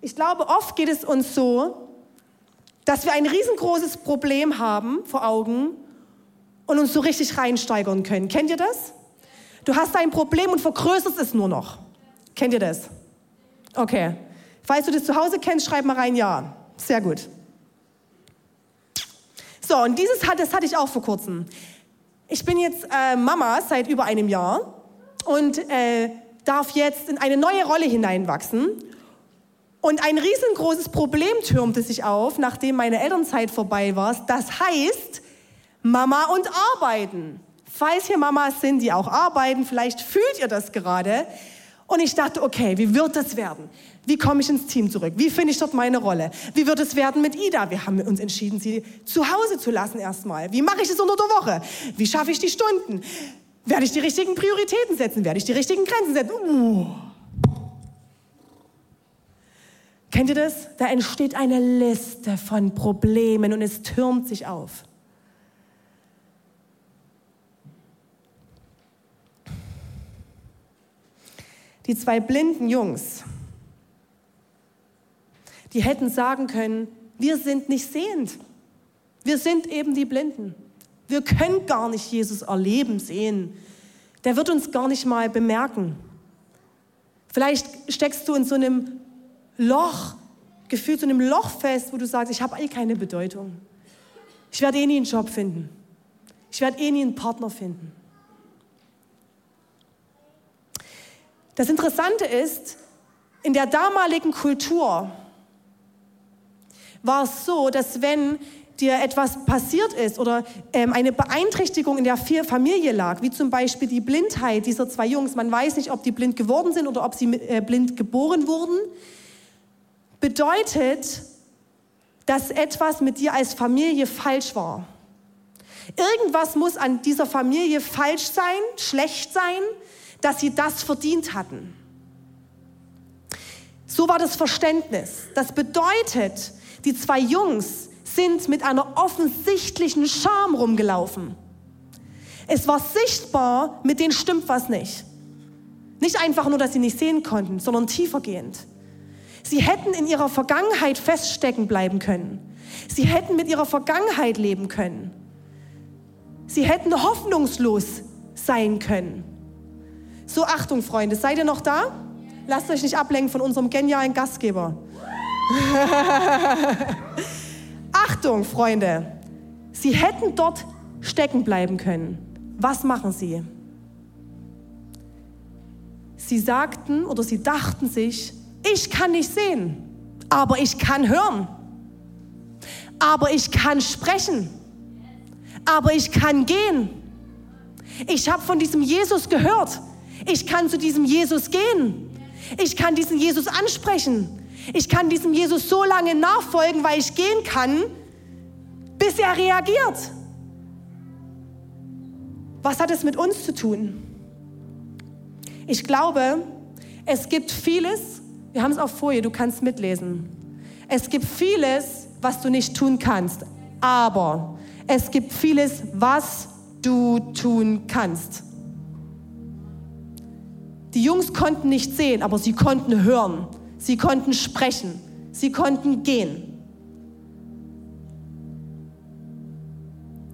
Ich glaube, oft geht es uns so, dass wir ein riesengroßes Problem haben vor Augen und uns so richtig reinsteigern können. Kennt ihr das? Du hast ein Problem und vergrößerst es nur noch. Kennt ihr das? Okay. Falls du das zu Hause kennst, schreib mal rein ja. Sehr gut. So, und dieses das hatte ich auch vor kurzem. Ich bin jetzt äh, Mama seit über einem Jahr und äh, darf jetzt in eine neue Rolle hineinwachsen. Und ein riesengroßes Problem türmte sich auf, nachdem meine Elternzeit vorbei war. Das heißt, Mama und Arbeiten. Falls hier Mamas sind, die auch arbeiten, vielleicht fühlt ihr das gerade. Und ich dachte, okay, wie wird das werden? Wie komme ich ins Team zurück? Wie finde ich dort meine Rolle? Wie wird es werden mit Ida? Wir haben uns entschieden, sie zu Hause zu lassen erstmal. Wie mache ich es unter der Woche? Wie schaffe ich die Stunden? Werde ich die richtigen Prioritäten setzen? Werde ich die richtigen Grenzen setzen? Uh. Kennt ihr das? Da entsteht eine Liste von Problemen und es türmt sich auf. Die zwei blinden Jungs, die hätten sagen können, wir sind nicht sehend. Wir sind eben die Blinden. Wir können gar nicht Jesus erleben, sehen. Der wird uns gar nicht mal bemerken. Vielleicht steckst du in so einem Loch, gefühlt so einem Loch fest, wo du sagst, ich habe eh keine Bedeutung. Ich werde eh nie einen Job finden. Ich werde eh nie einen Partner finden. Das Interessante ist, in der damaligen Kultur war es so, dass wenn dir etwas passiert ist oder ähm, eine Beeinträchtigung in der Familie lag, wie zum Beispiel die Blindheit dieser zwei Jungs, man weiß nicht, ob die blind geworden sind oder ob sie äh, blind geboren wurden, bedeutet, dass etwas mit dir als Familie falsch war. Irgendwas muss an dieser Familie falsch sein, schlecht sein, dass sie das verdient hatten. So war das Verständnis. Das bedeutet, die zwei Jungs sind mit einer offensichtlichen Scham rumgelaufen. Es war sichtbar, mit denen stimmt was nicht. Nicht einfach nur, dass sie nicht sehen konnten, sondern tiefergehend. Sie hätten in ihrer Vergangenheit feststecken bleiben können. Sie hätten mit ihrer Vergangenheit leben können. Sie hätten hoffnungslos sein können. So, Achtung, Freunde, seid ihr noch da? Lasst euch nicht ablenken von unserem genialen Gastgeber. Achtung, Freunde, sie hätten dort stecken bleiben können. Was machen sie? Sie sagten oder sie dachten sich, ich kann nicht sehen, aber ich kann hören. Aber ich kann sprechen. Aber ich kann gehen. Ich habe von diesem Jesus gehört. Ich kann zu diesem Jesus gehen. Ich kann diesen Jesus ansprechen. Ich kann diesem Jesus so lange nachfolgen, weil ich gehen kann, bis er reagiert. Was hat es mit uns zu tun? Ich glaube, es gibt vieles, wir haben es auf Folie, du kannst mitlesen. Es gibt vieles, was du nicht tun kannst, aber es gibt vieles, was du tun kannst. Die Jungs konnten nicht sehen, aber sie konnten hören. Sie konnten sprechen. Sie konnten gehen.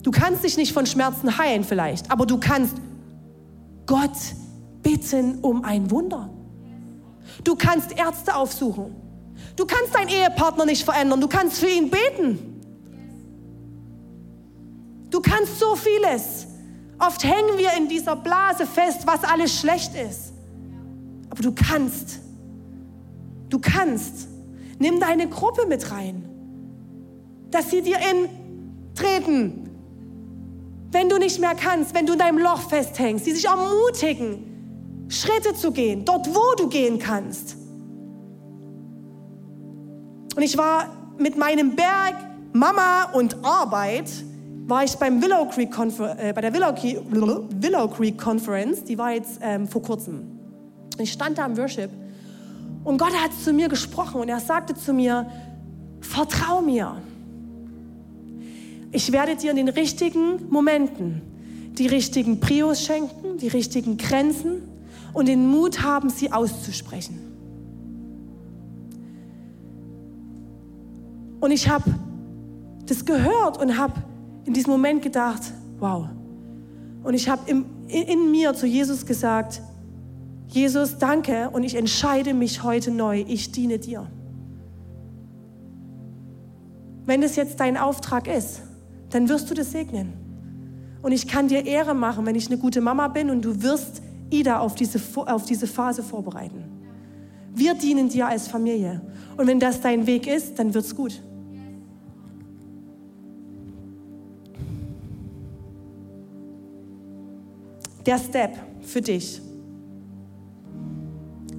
Du kannst dich nicht von Schmerzen heilen vielleicht, aber du kannst Gott bitten um ein Wunder. Du kannst Ärzte aufsuchen. Du kannst deinen Ehepartner nicht verändern. Du kannst für ihn beten. Du kannst so vieles. Oft hängen wir in dieser Blase fest, was alles schlecht ist. Aber du kannst. Du kannst. Nimm deine Gruppe mit rein. Dass sie dir in treten. Wenn du nicht mehr kannst, wenn du in deinem Loch festhängst, die sich ermutigen, Schritte zu gehen, dort wo du gehen kannst. Und ich war mit meinem Berg Mama und Arbeit, war ich beim Willow Creek äh, bei der Willow Creek, Willow Creek Conference, die war jetzt ähm, vor kurzem. Ich stand da im Worship und Gott hat zu mir gesprochen und er sagte zu mir, vertrau mir. Ich werde dir in den richtigen Momenten die richtigen Prios schenken, die richtigen Grenzen und den Mut haben, sie auszusprechen. Und ich habe das gehört und habe in diesem Moment gedacht, wow. Und ich habe in, mir zu Jesus gesagt, Jesus, danke und ich entscheide mich heute neu, ich diene dir. Wenn es jetzt dein Auftrag ist, dann wirst du das segnen. Und ich kann dir Ehre machen, wenn ich eine gute Mama bin und du wirst Ida auf diese, auf diese Phase vorbereiten. Wir dienen dir als Familie. Und wenn das dein Weg ist, dann wird's gut. Der Step für dich.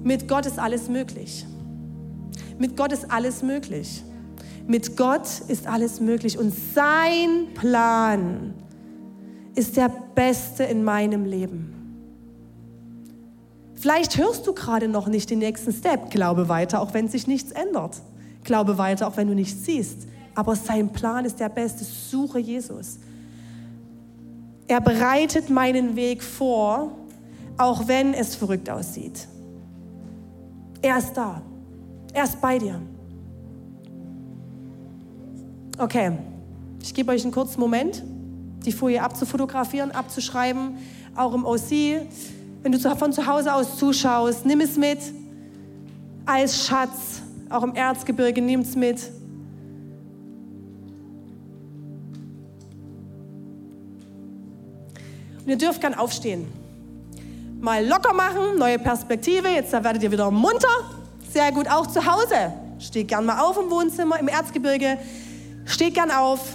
Mit Gott ist alles möglich. Mit Gott ist alles möglich. Mit Gott ist alles möglich und sein Plan ist der beste in meinem Leben. Vielleicht hörst du gerade noch nicht den nächsten Step. Glaube weiter, auch wenn sich nichts ändert. Glaube weiter, auch wenn du nichts siehst. Aber sein Plan ist der beste. Suche Jesus. Er bereitet meinen Weg vor, auch wenn es verrückt aussieht. Er ist da. Er ist bei dir. Okay, ich gebe euch einen kurzen Moment, die Folie abzufotografieren, abzuschreiben, auch im OC. Wenn du von zu Hause aus zuschaust, nimm es mit als Schatz, auch im Erzgebirge, nimm es mit. Und ihr dürft gern aufstehen. Mal locker machen, neue Perspektive. Jetzt werdet ihr wieder munter. Sehr gut, auch zu Hause. Steht gern mal auf im Wohnzimmer, im Erzgebirge. Steht gern auf.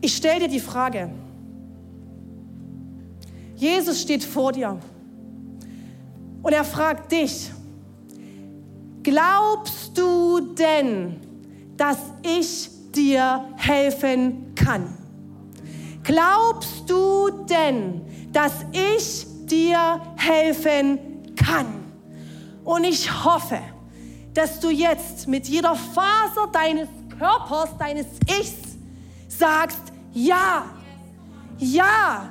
Ich stelle dir die Frage. Jesus steht vor dir und er fragt dich, glaubst du denn, dass ich dir helfen kann? Glaubst du denn, dass ich dir helfen kann? Und ich hoffe, dass du jetzt mit jeder Faser deines Körpers, deines Ichs sagst, ja, ja,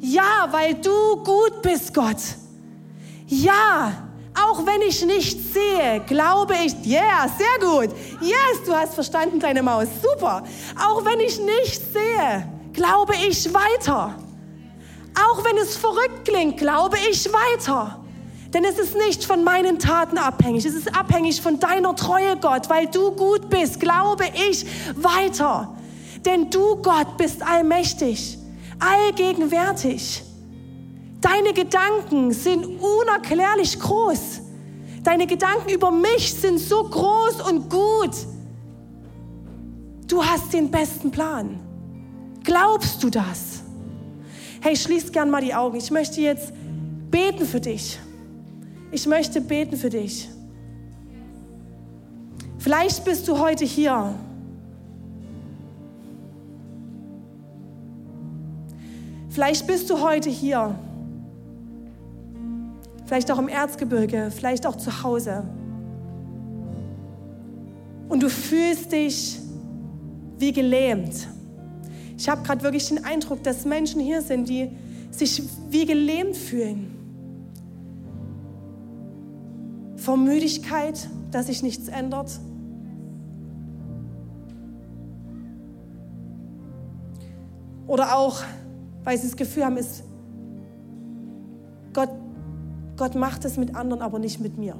ja, weil du gut bist, Gott. Ja, auch wenn ich nichts sehe, glaube ich, yeah, sehr gut. Yes, du hast verstanden, deine Maus, super. Auch wenn ich nichts sehe, glaube ich weiter. Auch wenn es verrückt klingt, glaube ich weiter. Denn es ist nicht von meinen Taten abhängig. Es ist abhängig von deiner Treue, Gott. Weil du gut bist, glaube ich weiter. Denn du, Gott, bist allmächtig, allgegenwärtig. Deine Gedanken sind unerklärlich groß. Deine Gedanken über mich sind so groß und gut. Du hast den besten Plan. Glaubst du das? Hey, schließ gern mal die Augen. Ich möchte jetzt beten für dich. Ich möchte beten für dich. Vielleicht bist du heute hier. Vielleicht bist du heute hier. Vielleicht auch im Erzgebirge, vielleicht auch zu Hause. Und du fühlst dich wie gelähmt. Ich habe gerade wirklich den Eindruck, dass Menschen hier sind, die sich wie gelähmt fühlen. vor Müdigkeit, dass sich nichts ändert. Oder auch, weil sie das Gefühl haben, ist, Gott, Gott macht es mit anderen, aber nicht mit mir.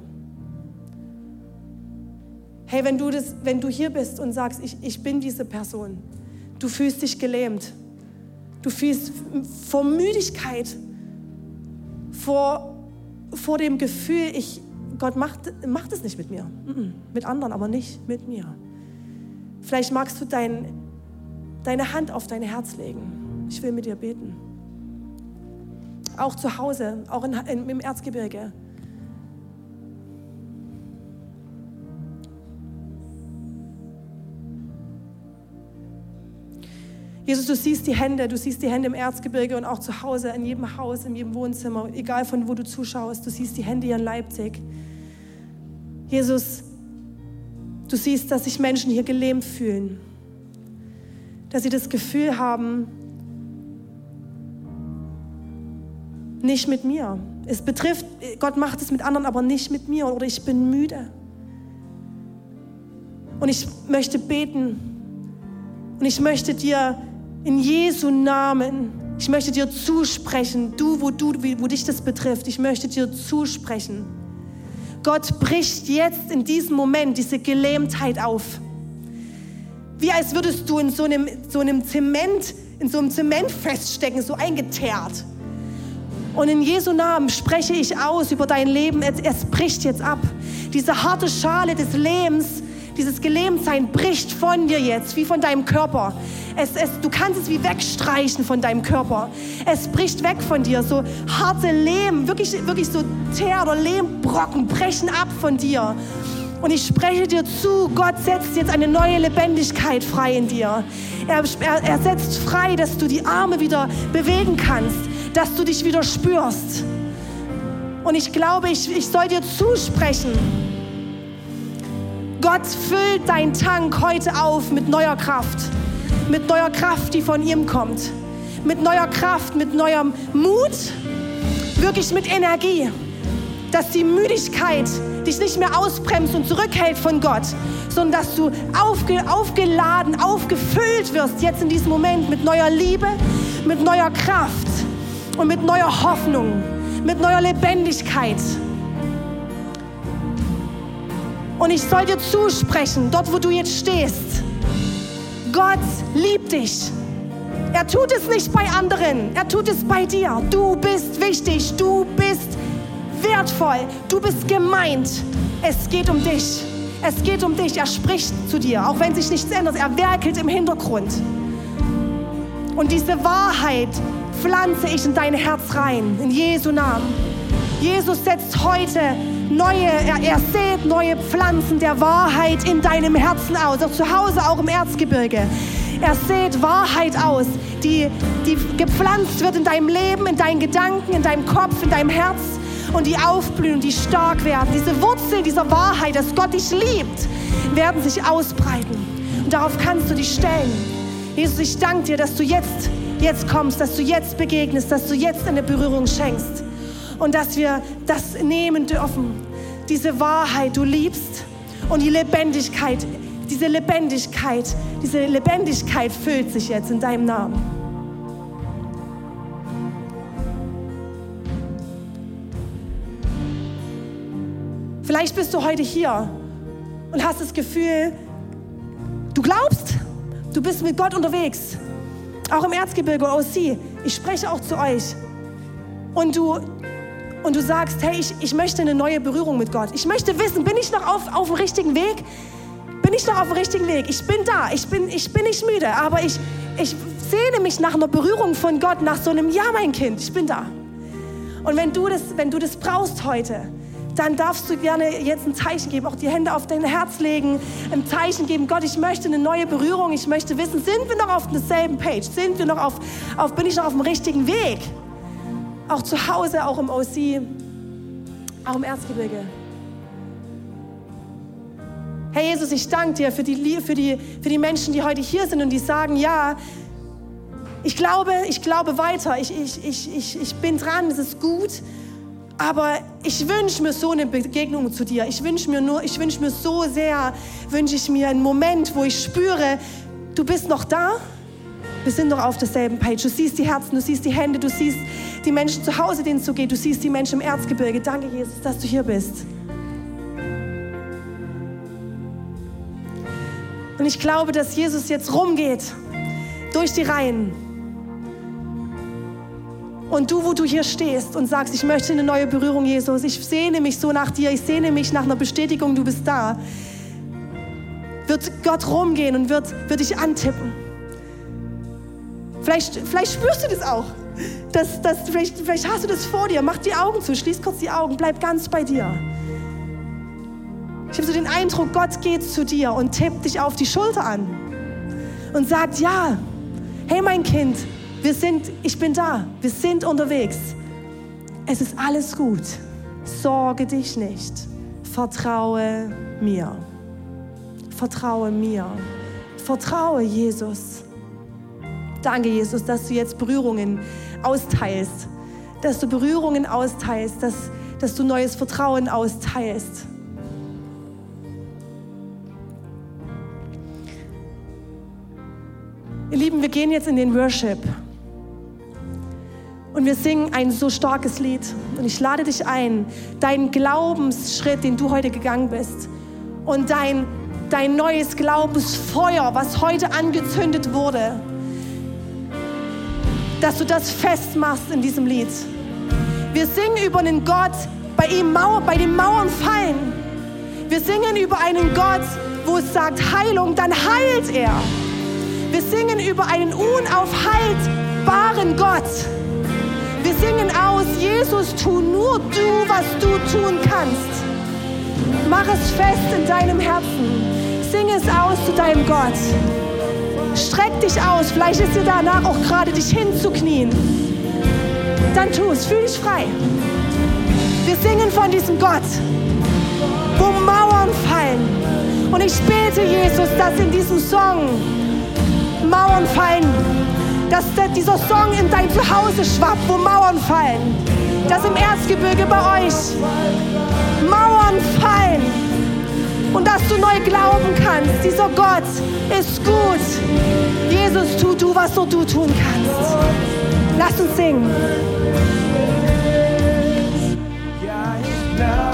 Hey, wenn du, das, wenn du hier bist und sagst, ich, ich bin diese Person, du fühlst dich gelähmt, du fühlst vor Müdigkeit, vor, vor dem Gefühl, ich, Gott macht, macht es nicht mit mir. Mit anderen, aber nicht mit mir. Vielleicht magst du dein, deine Hand auf dein Herz legen. Ich will mit dir beten. Auch zu Hause, auch in, in, im Erzgebirge. Jesus, du siehst die Hände, du siehst die Hände im Erzgebirge und auch zu Hause, in jedem Haus, in jedem Wohnzimmer, egal von wo du zuschaust, du siehst die Hände hier in Leipzig. Jesus, du siehst, dass sich Menschen hier gelähmt fühlen, dass sie das Gefühl haben, nicht mit mir. Es betrifft, Gott macht es mit anderen, aber nicht mit mir oder ich bin müde. Und ich möchte beten und ich möchte dir in Jesu Namen, ich möchte dir zusprechen, du, wo, du, wo dich das betrifft, ich möchte dir zusprechen. Gott bricht jetzt in diesem Moment diese Gelähmtheit auf. Wie als würdest du in so einem, so einem Zement, in so einem Zement feststecken, so eingeteert. Und in Jesu Namen spreche ich aus über dein Leben. Es, es bricht jetzt ab. Diese harte Schale des Lebens, dieses Gelähmtsein bricht von dir jetzt, wie von deinem Körper. Es, es, du kannst es wie wegstreichen von deinem Körper. Es bricht weg von dir. So harte Lehm, wirklich, wirklich so Teer- oder Lehmbrocken brechen ab von dir. Und ich spreche dir zu, Gott setzt jetzt eine neue Lebendigkeit frei in dir. Er, er, er setzt frei, dass du die Arme wieder bewegen kannst dass du dich wieder spürst. Und ich glaube, ich, ich soll dir zusprechen. Gott füllt deinen Tank heute auf mit neuer Kraft. Mit neuer Kraft, die von ihm kommt. Mit neuer Kraft, mit neuem Mut. Wirklich mit Energie. Dass die Müdigkeit dich nicht mehr ausbremst und zurückhält von Gott, sondern dass du aufge, aufgeladen, aufgefüllt wirst jetzt in diesem Moment mit neuer Liebe, mit neuer Kraft und mit neuer Hoffnung, mit neuer Lebendigkeit. Und ich soll dir zusprechen, dort wo du jetzt stehst, Gott liebt dich. Er tut es nicht bei anderen, er tut es bei dir. Du bist wichtig, du bist wertvoll, du bist gemeint. Es geht um dich. Es geht um dich. Er spricht zu dir, auch wenn sich nichts ändert. Er werkelt im Hintergrund. Und diese Wahrheit pflanze ich in dein Herz rein, in Jesu Namen. Jesus setzt heute neue, er, er sät neue Pflanzen der Wahrheit in deinem Herzen aus, auch zu Hause, auch im Erzgebirge. Er sät Wahrheit aus, die, die gepflanzt wird in deinem Leben, in deinen Gedanken, in deinem Kopf, in deinem Herz und die aufblühen die stark werden. Diese Wurzeln dieser Wahrheit, dass Gott dich liebt, werden sich ausbreiten. Und darauf kannst du dich stellen. Jesus, ich danke dir, dass du jetzt jetzt kommst, dass du jetzt begegnest, dass du jetzt eine Berührung schenkst und dass wir das nehmen dürfen. Diese Wahrheit, du liebst und die Lebendigkeit, diese Lebendigkeit, diese Lebendigkeit füllt sich jetzt in deinem Namen. Vielleicht bist du heute hier und hast das Gefühl, du glaubst, du bist mit Gott unterwegs, auch im Erzgebirge OC, ich spreche auch zu euch. Und du, und du sagst, hey, ich, ich möchte eine neue Berührung mit Gott. Ich möchte wissen, bin ich noch auf, auf dem richtigen Weg? Bin ich noch auf dem richtigen Weg? Ich bin da, ich bin, ich bin nicht müde, aber ich, ich sehne mich nach einer Berührung von Gott, nach so einem Ja, mein Kind, ich bin da. Und wenn du das, wenn du das brauchst heute, dann darfst du gerne jetzt ein Zeichen geben, auch die Hände auf dein Herz legen, ein Zeichen geben, Gott, ich möchte eine neue Berührung, ich möchte wissen, sind wir noch auf derselben Page, sind wir noch auf, auf bin ich noch auf dem richtigen Weg? Auch zu Hause, auch im OC, auch im Erzgebirge. Herr Jesus, ich danke dir für die, für, die, für die Menschen, die heute hier sind und die sagen, ja, ich glaube, ich glaube weiter, ich, ich, ich, ich, ich bin dran, es ist gut. Aber ich wünsche mir so eine Begegnung zu dir. Ich wünsche mir nur, ich wünsche mir so sehr, wünsche ich mir einen Moment, wo ich spüre, du bist noch da. Wir sind noch auf derselben Page. Du siehst die Herzen, du siehst die Hände, du siehst die Menschen zu Hause, denen es so geht. Du siehst die Menschen im Erzgebirge. Danke, Jesus, dass du hier bist. Und ich glaube, dass Jesus jetzt rumgeht durch die Reihen und du, wo du hier stehst und sagst, ich möchte eine neue Berührung, Jesus, ich sehne mich so nach dir, ich sehne mich nach einer Bestätigung, du bist da, wird Gott rumgehen und wird, wird dich antippen. Vielleicht, vielleicht spürst du das auch. Das, das, vielleicht, vielleicht hast du das vor dir. Mach die Augen zu, schließ kurz die Augen, bleib ganz bei dir. Ich habe so den Eindruck, Gott geht zu dir und tippt dich auf die Schulter an und sagt, ja, hey mein Kind, wir sind, ich bin da. Wir sind unterwegs. Es ist alles gut. Sorge dich nicht. vertraue mir. Vertraue mir. Vertraue Jesus. Danke, Jesus, dass du jetzt Berührungen austeilst. Dass du Berührungen austeilst, dass, dass du neues Vertrauen austeilst. Ihr Lieben, wir gehen jetzt in den Worship. Und wir singen ein so starkes Lied. Und ich lade dich ein, deinen Glaubensschritt, den du heute gegangen bist, und dein, dein neues Glaubensfeuer, was heute angezündet wurde, dass du das festmachst in diesem Lied. Wir singen über einen Gott, bei ihm Mauer, bei den Mauern fallen. Wir singen über einen Gott, wo es sagt Heilung, dann heilt er. Wir singen über einen unaufhaltbaren Gott. Wir singen aus, Jesus, tu nur du, was du tun kannst. Mach es fest in deinem Herzen. Sing es aus zu deinem Gott. Streck dich aus. Vielleicht ist dir danach auch gerade dich hinzuknien. Dann tu es. Fühl dich frei. Wir singen von diesem Gott, wo Mauern fallen. Und ich bete, Jesus, dass in diesem Song Mauern fallen. Dass dieser Song in dein Zuhause schwappt, wo Mauern fallen. Dass im Erzgebirge bei euch Mauern fallen. Und dass du neu glauben kannst. Dieser Gott ist gut. Jesus, tu du, was nur du tun kannst. Lass uns singen.
Ja, ich glaub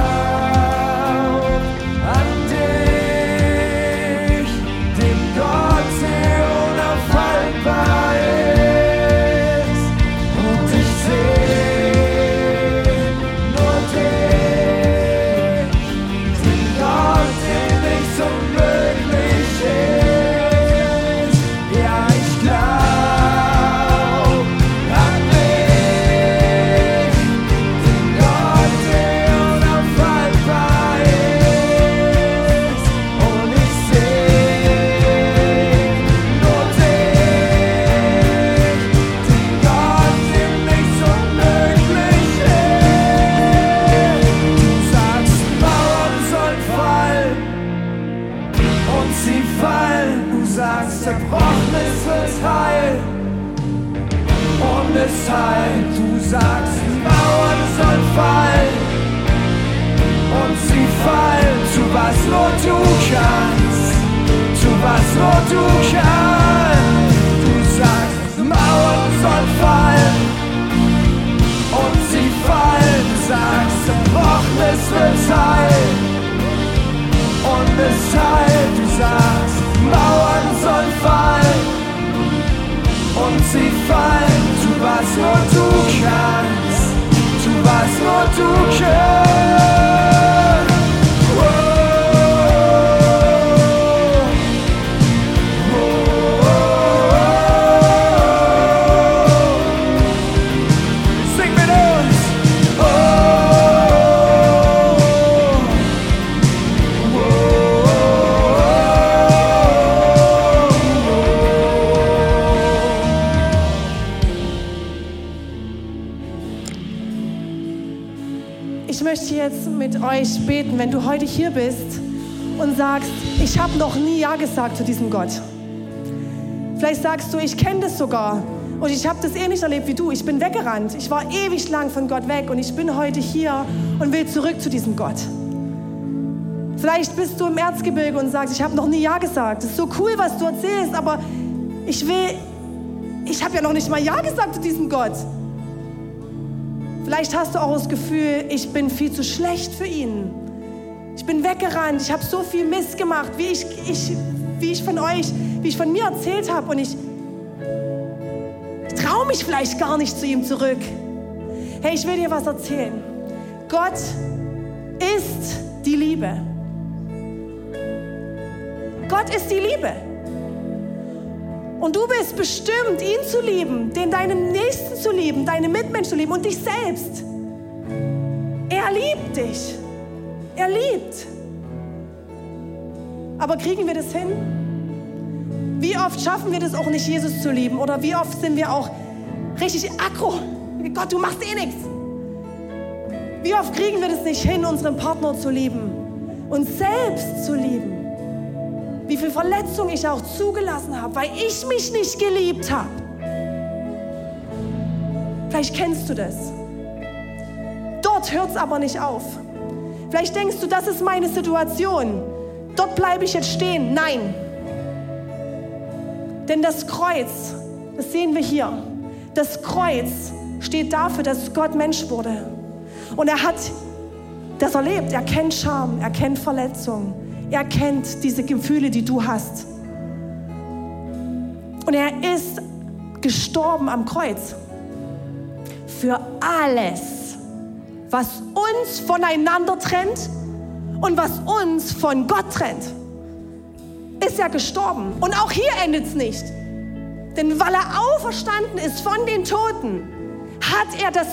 hier bist und sagst, ich habe noch nie Ja gesagt zu diesem Gott. Vielleicht sagst du, ich kenne das sogar und ich habe das ähnlich erlebt wie du. Ich bin weggerannt. Ich war ewig lang von Gott weg und ich bin heute hier und will zurück zu diesem Gott. Vielleicht bist du im Erzgebirge und sagst, ich habe noch nie Ja gesagt. Das ist so cool, was du erzählst, aber ich will, ich habe ja noch nicht mal Ja gesagt zu diesem Gott. Vielleicht hast du auch das Gefühl, ich bin viel zu schlecht für ihn. Ich bin weggerannt, ich habe so viel Mist gemacht, wie ich, ich, wie ich von euch, wie ich von mir erzählt habe. Und ich, ich traue mich vielleicht gar nicht zu ihm zurück. Hey, ich will dir was erzählen. Gott ist die Liebe. Gott ist die Liebe. Und du bist bestimmt, ihn zu lieben, den deinen Nächsten zu lieben, deine Mitmenschen zu lieben und dich selbst. Er liebt dich. Er liebt. Aber kriegen wir das hin? Wie oft schaffen wir das auch nicht, Jesus zu lieben? Oder wie oft sind wir auch richtig aggro? Gott, du machst eh nichts. Wie oft kriegen wir das nicht hin, unseren Partner zu lieben? uns selbst zu lieben. Wie viel Verletzung ich auch zugelassen habe, weil ich mich nicht geliebt habe. Vielleicht kennst du das. Dort hört es aber nicht auf. Vielleicht denkst du, das ist meine Situation. Dort bleibe ich jetzt stehen. Nein. Denn das Kreuz, das sehen wir hier, das Kreuz steht dafür, dass Gott Mensch wurde. Und er hat das erlebt. Er kennt Scham, er kennt Verletzung, er kennt diese Gefühle, die du hast. Und er ist gestorben am Kreuz für alles, was uns voneinander trennt und was uns von Gott trennt. Ist er gestorben. Und auch hier endet es nicht. Denn weil er auferstanden ist von den Toten, hat er das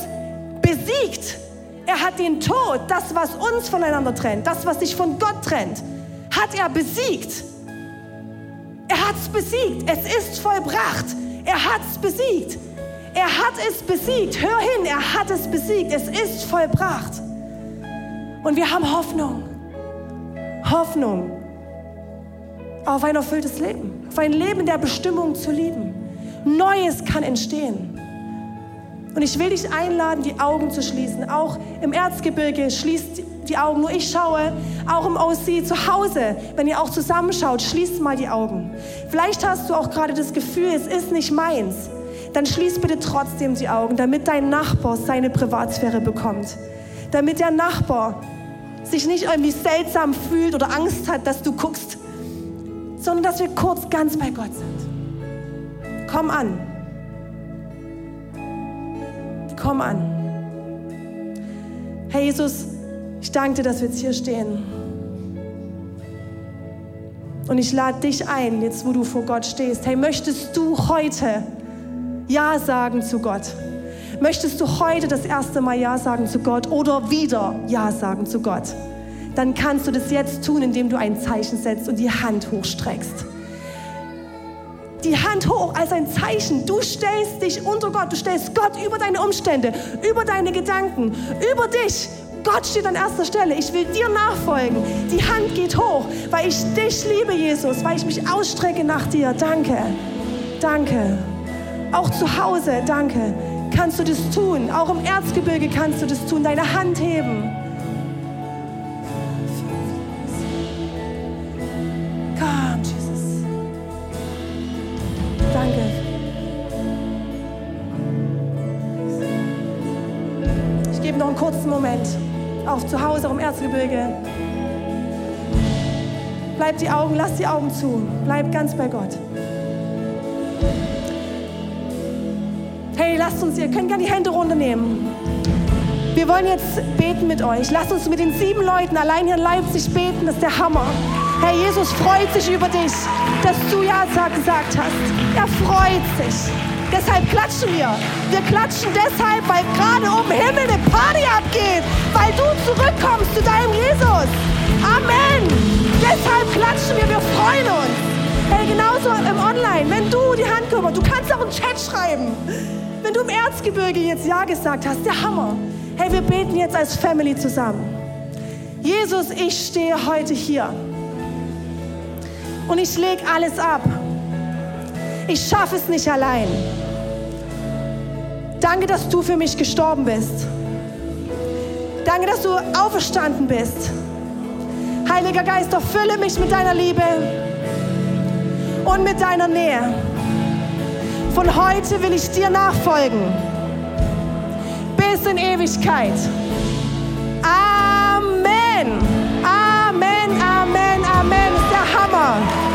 besiegt. Er hat den Tod, das, was uns voneinander trennt, das, was sich von Gott trennt, hat er besiegt. Er hat es besiegt. Es ist vollbracht. Er hat es besiegt. Er hat es besiegt. Hör hin, er hat es besiegt. Es ist vollbracht. Und wir haben Hoffnung. Hoffnung auf ein erfülltes Leben, auf ein Leben der Bestimmung zu lieben. Neues kann entstehen. Und ich will dich einladen, die Augen zu schließen. Auch im Erzgebirge schließt die Augen. Nur ich schaue, auch im OC zu Hause, wenn ihr auch zusammenschaut, schließt mal die Augen. Vielleicht hast du auch gerade das Gefühl, es ist nicht meins dann schließ bitte trotzdem die Augen, damit dein Nachbar seine Privatsphäre bekommt. Damit der Nachbar sich nicht irgendwie seltsam fühlt oder Angst hat, dass du guckst, sondern dass wir kurz ganz bei Gott sind. Komm an. Komm an. Herr Jesus, ich danke dir, dass wir jetzt hier stehen. Und ich lade dich ein, jetzt wo du vor Gott stehst. Hey, möchtest du heute ja sagen zu Gott? Möchtest du heute das erste Mal Ja sagen zu Gott oder wieder Ja sagen zu Gott? Dann kannst du das jetzt tun, indem du ein Zeichen setzt und die Hand hochstreckst. Die Hand hoch als ein Zeichen. Du stellst dich unter Gott. Du stellst Gott über deine Umstände, über deine Gedanken, über dich. Gott steht an erster Stelle. Ich will dir nachfolgen. Die Hand geht hoch, weil ich dich liebe, Jesus, weil ich mich ausstrecke nach dir. Danke. Danke. Auch zu Hause, danke, kannst du das tun. Auch im Erzgebirge kannst du das tun. Deine Hand heben. Komm, Jesus. Danke. Ich gebe noch einen kurzen Moment. Auch zu Hause, auch im Erzgebirge. Bleib die Augen, lass die Augen zu. Bleib ganz bei Gott. Hey, lasst uns, ihr könnt gerne die Hände runternehmen. Wir wollen jetzt beten mit euch. Lasst uns mit den sieben Leuten allein hier in Leipzig beten. Das ist der Hammer. Herr Jesus freut sich über dich, dass du Ja gesagt hast. Er freut sich. Deshalb klatschen wir. Wir klatschen deshalb, weil gerade um Himmel eine Party abgeht, weil du zurückkommst zu deinem Jesus. Amen. Deshalb klatschen wir. Wir freuen uns. Hey, genauso im Online, wenn du die Hand kümmerst, du kannst auch einen Chat schreiben. Wenn du im Erzgebirge jetzt Ja gesagt hast, der Hammer. Hey, wir beten jetzt als Family zusammen. Jesus, ich stehe heute hier und ich lege alles ab. Ich schaffe es nicht allein. Danke, dass du für mich gestorben bist. Danke, dass du auferstanden bist. Heiliger Geist, erfülle mich mit deiner Liebe und mit deiner Nähe. Von heute will ich dir nachfolgen. Bis in Ewigkeit. Amen. Amen, Amen, Amen. Der Hammer.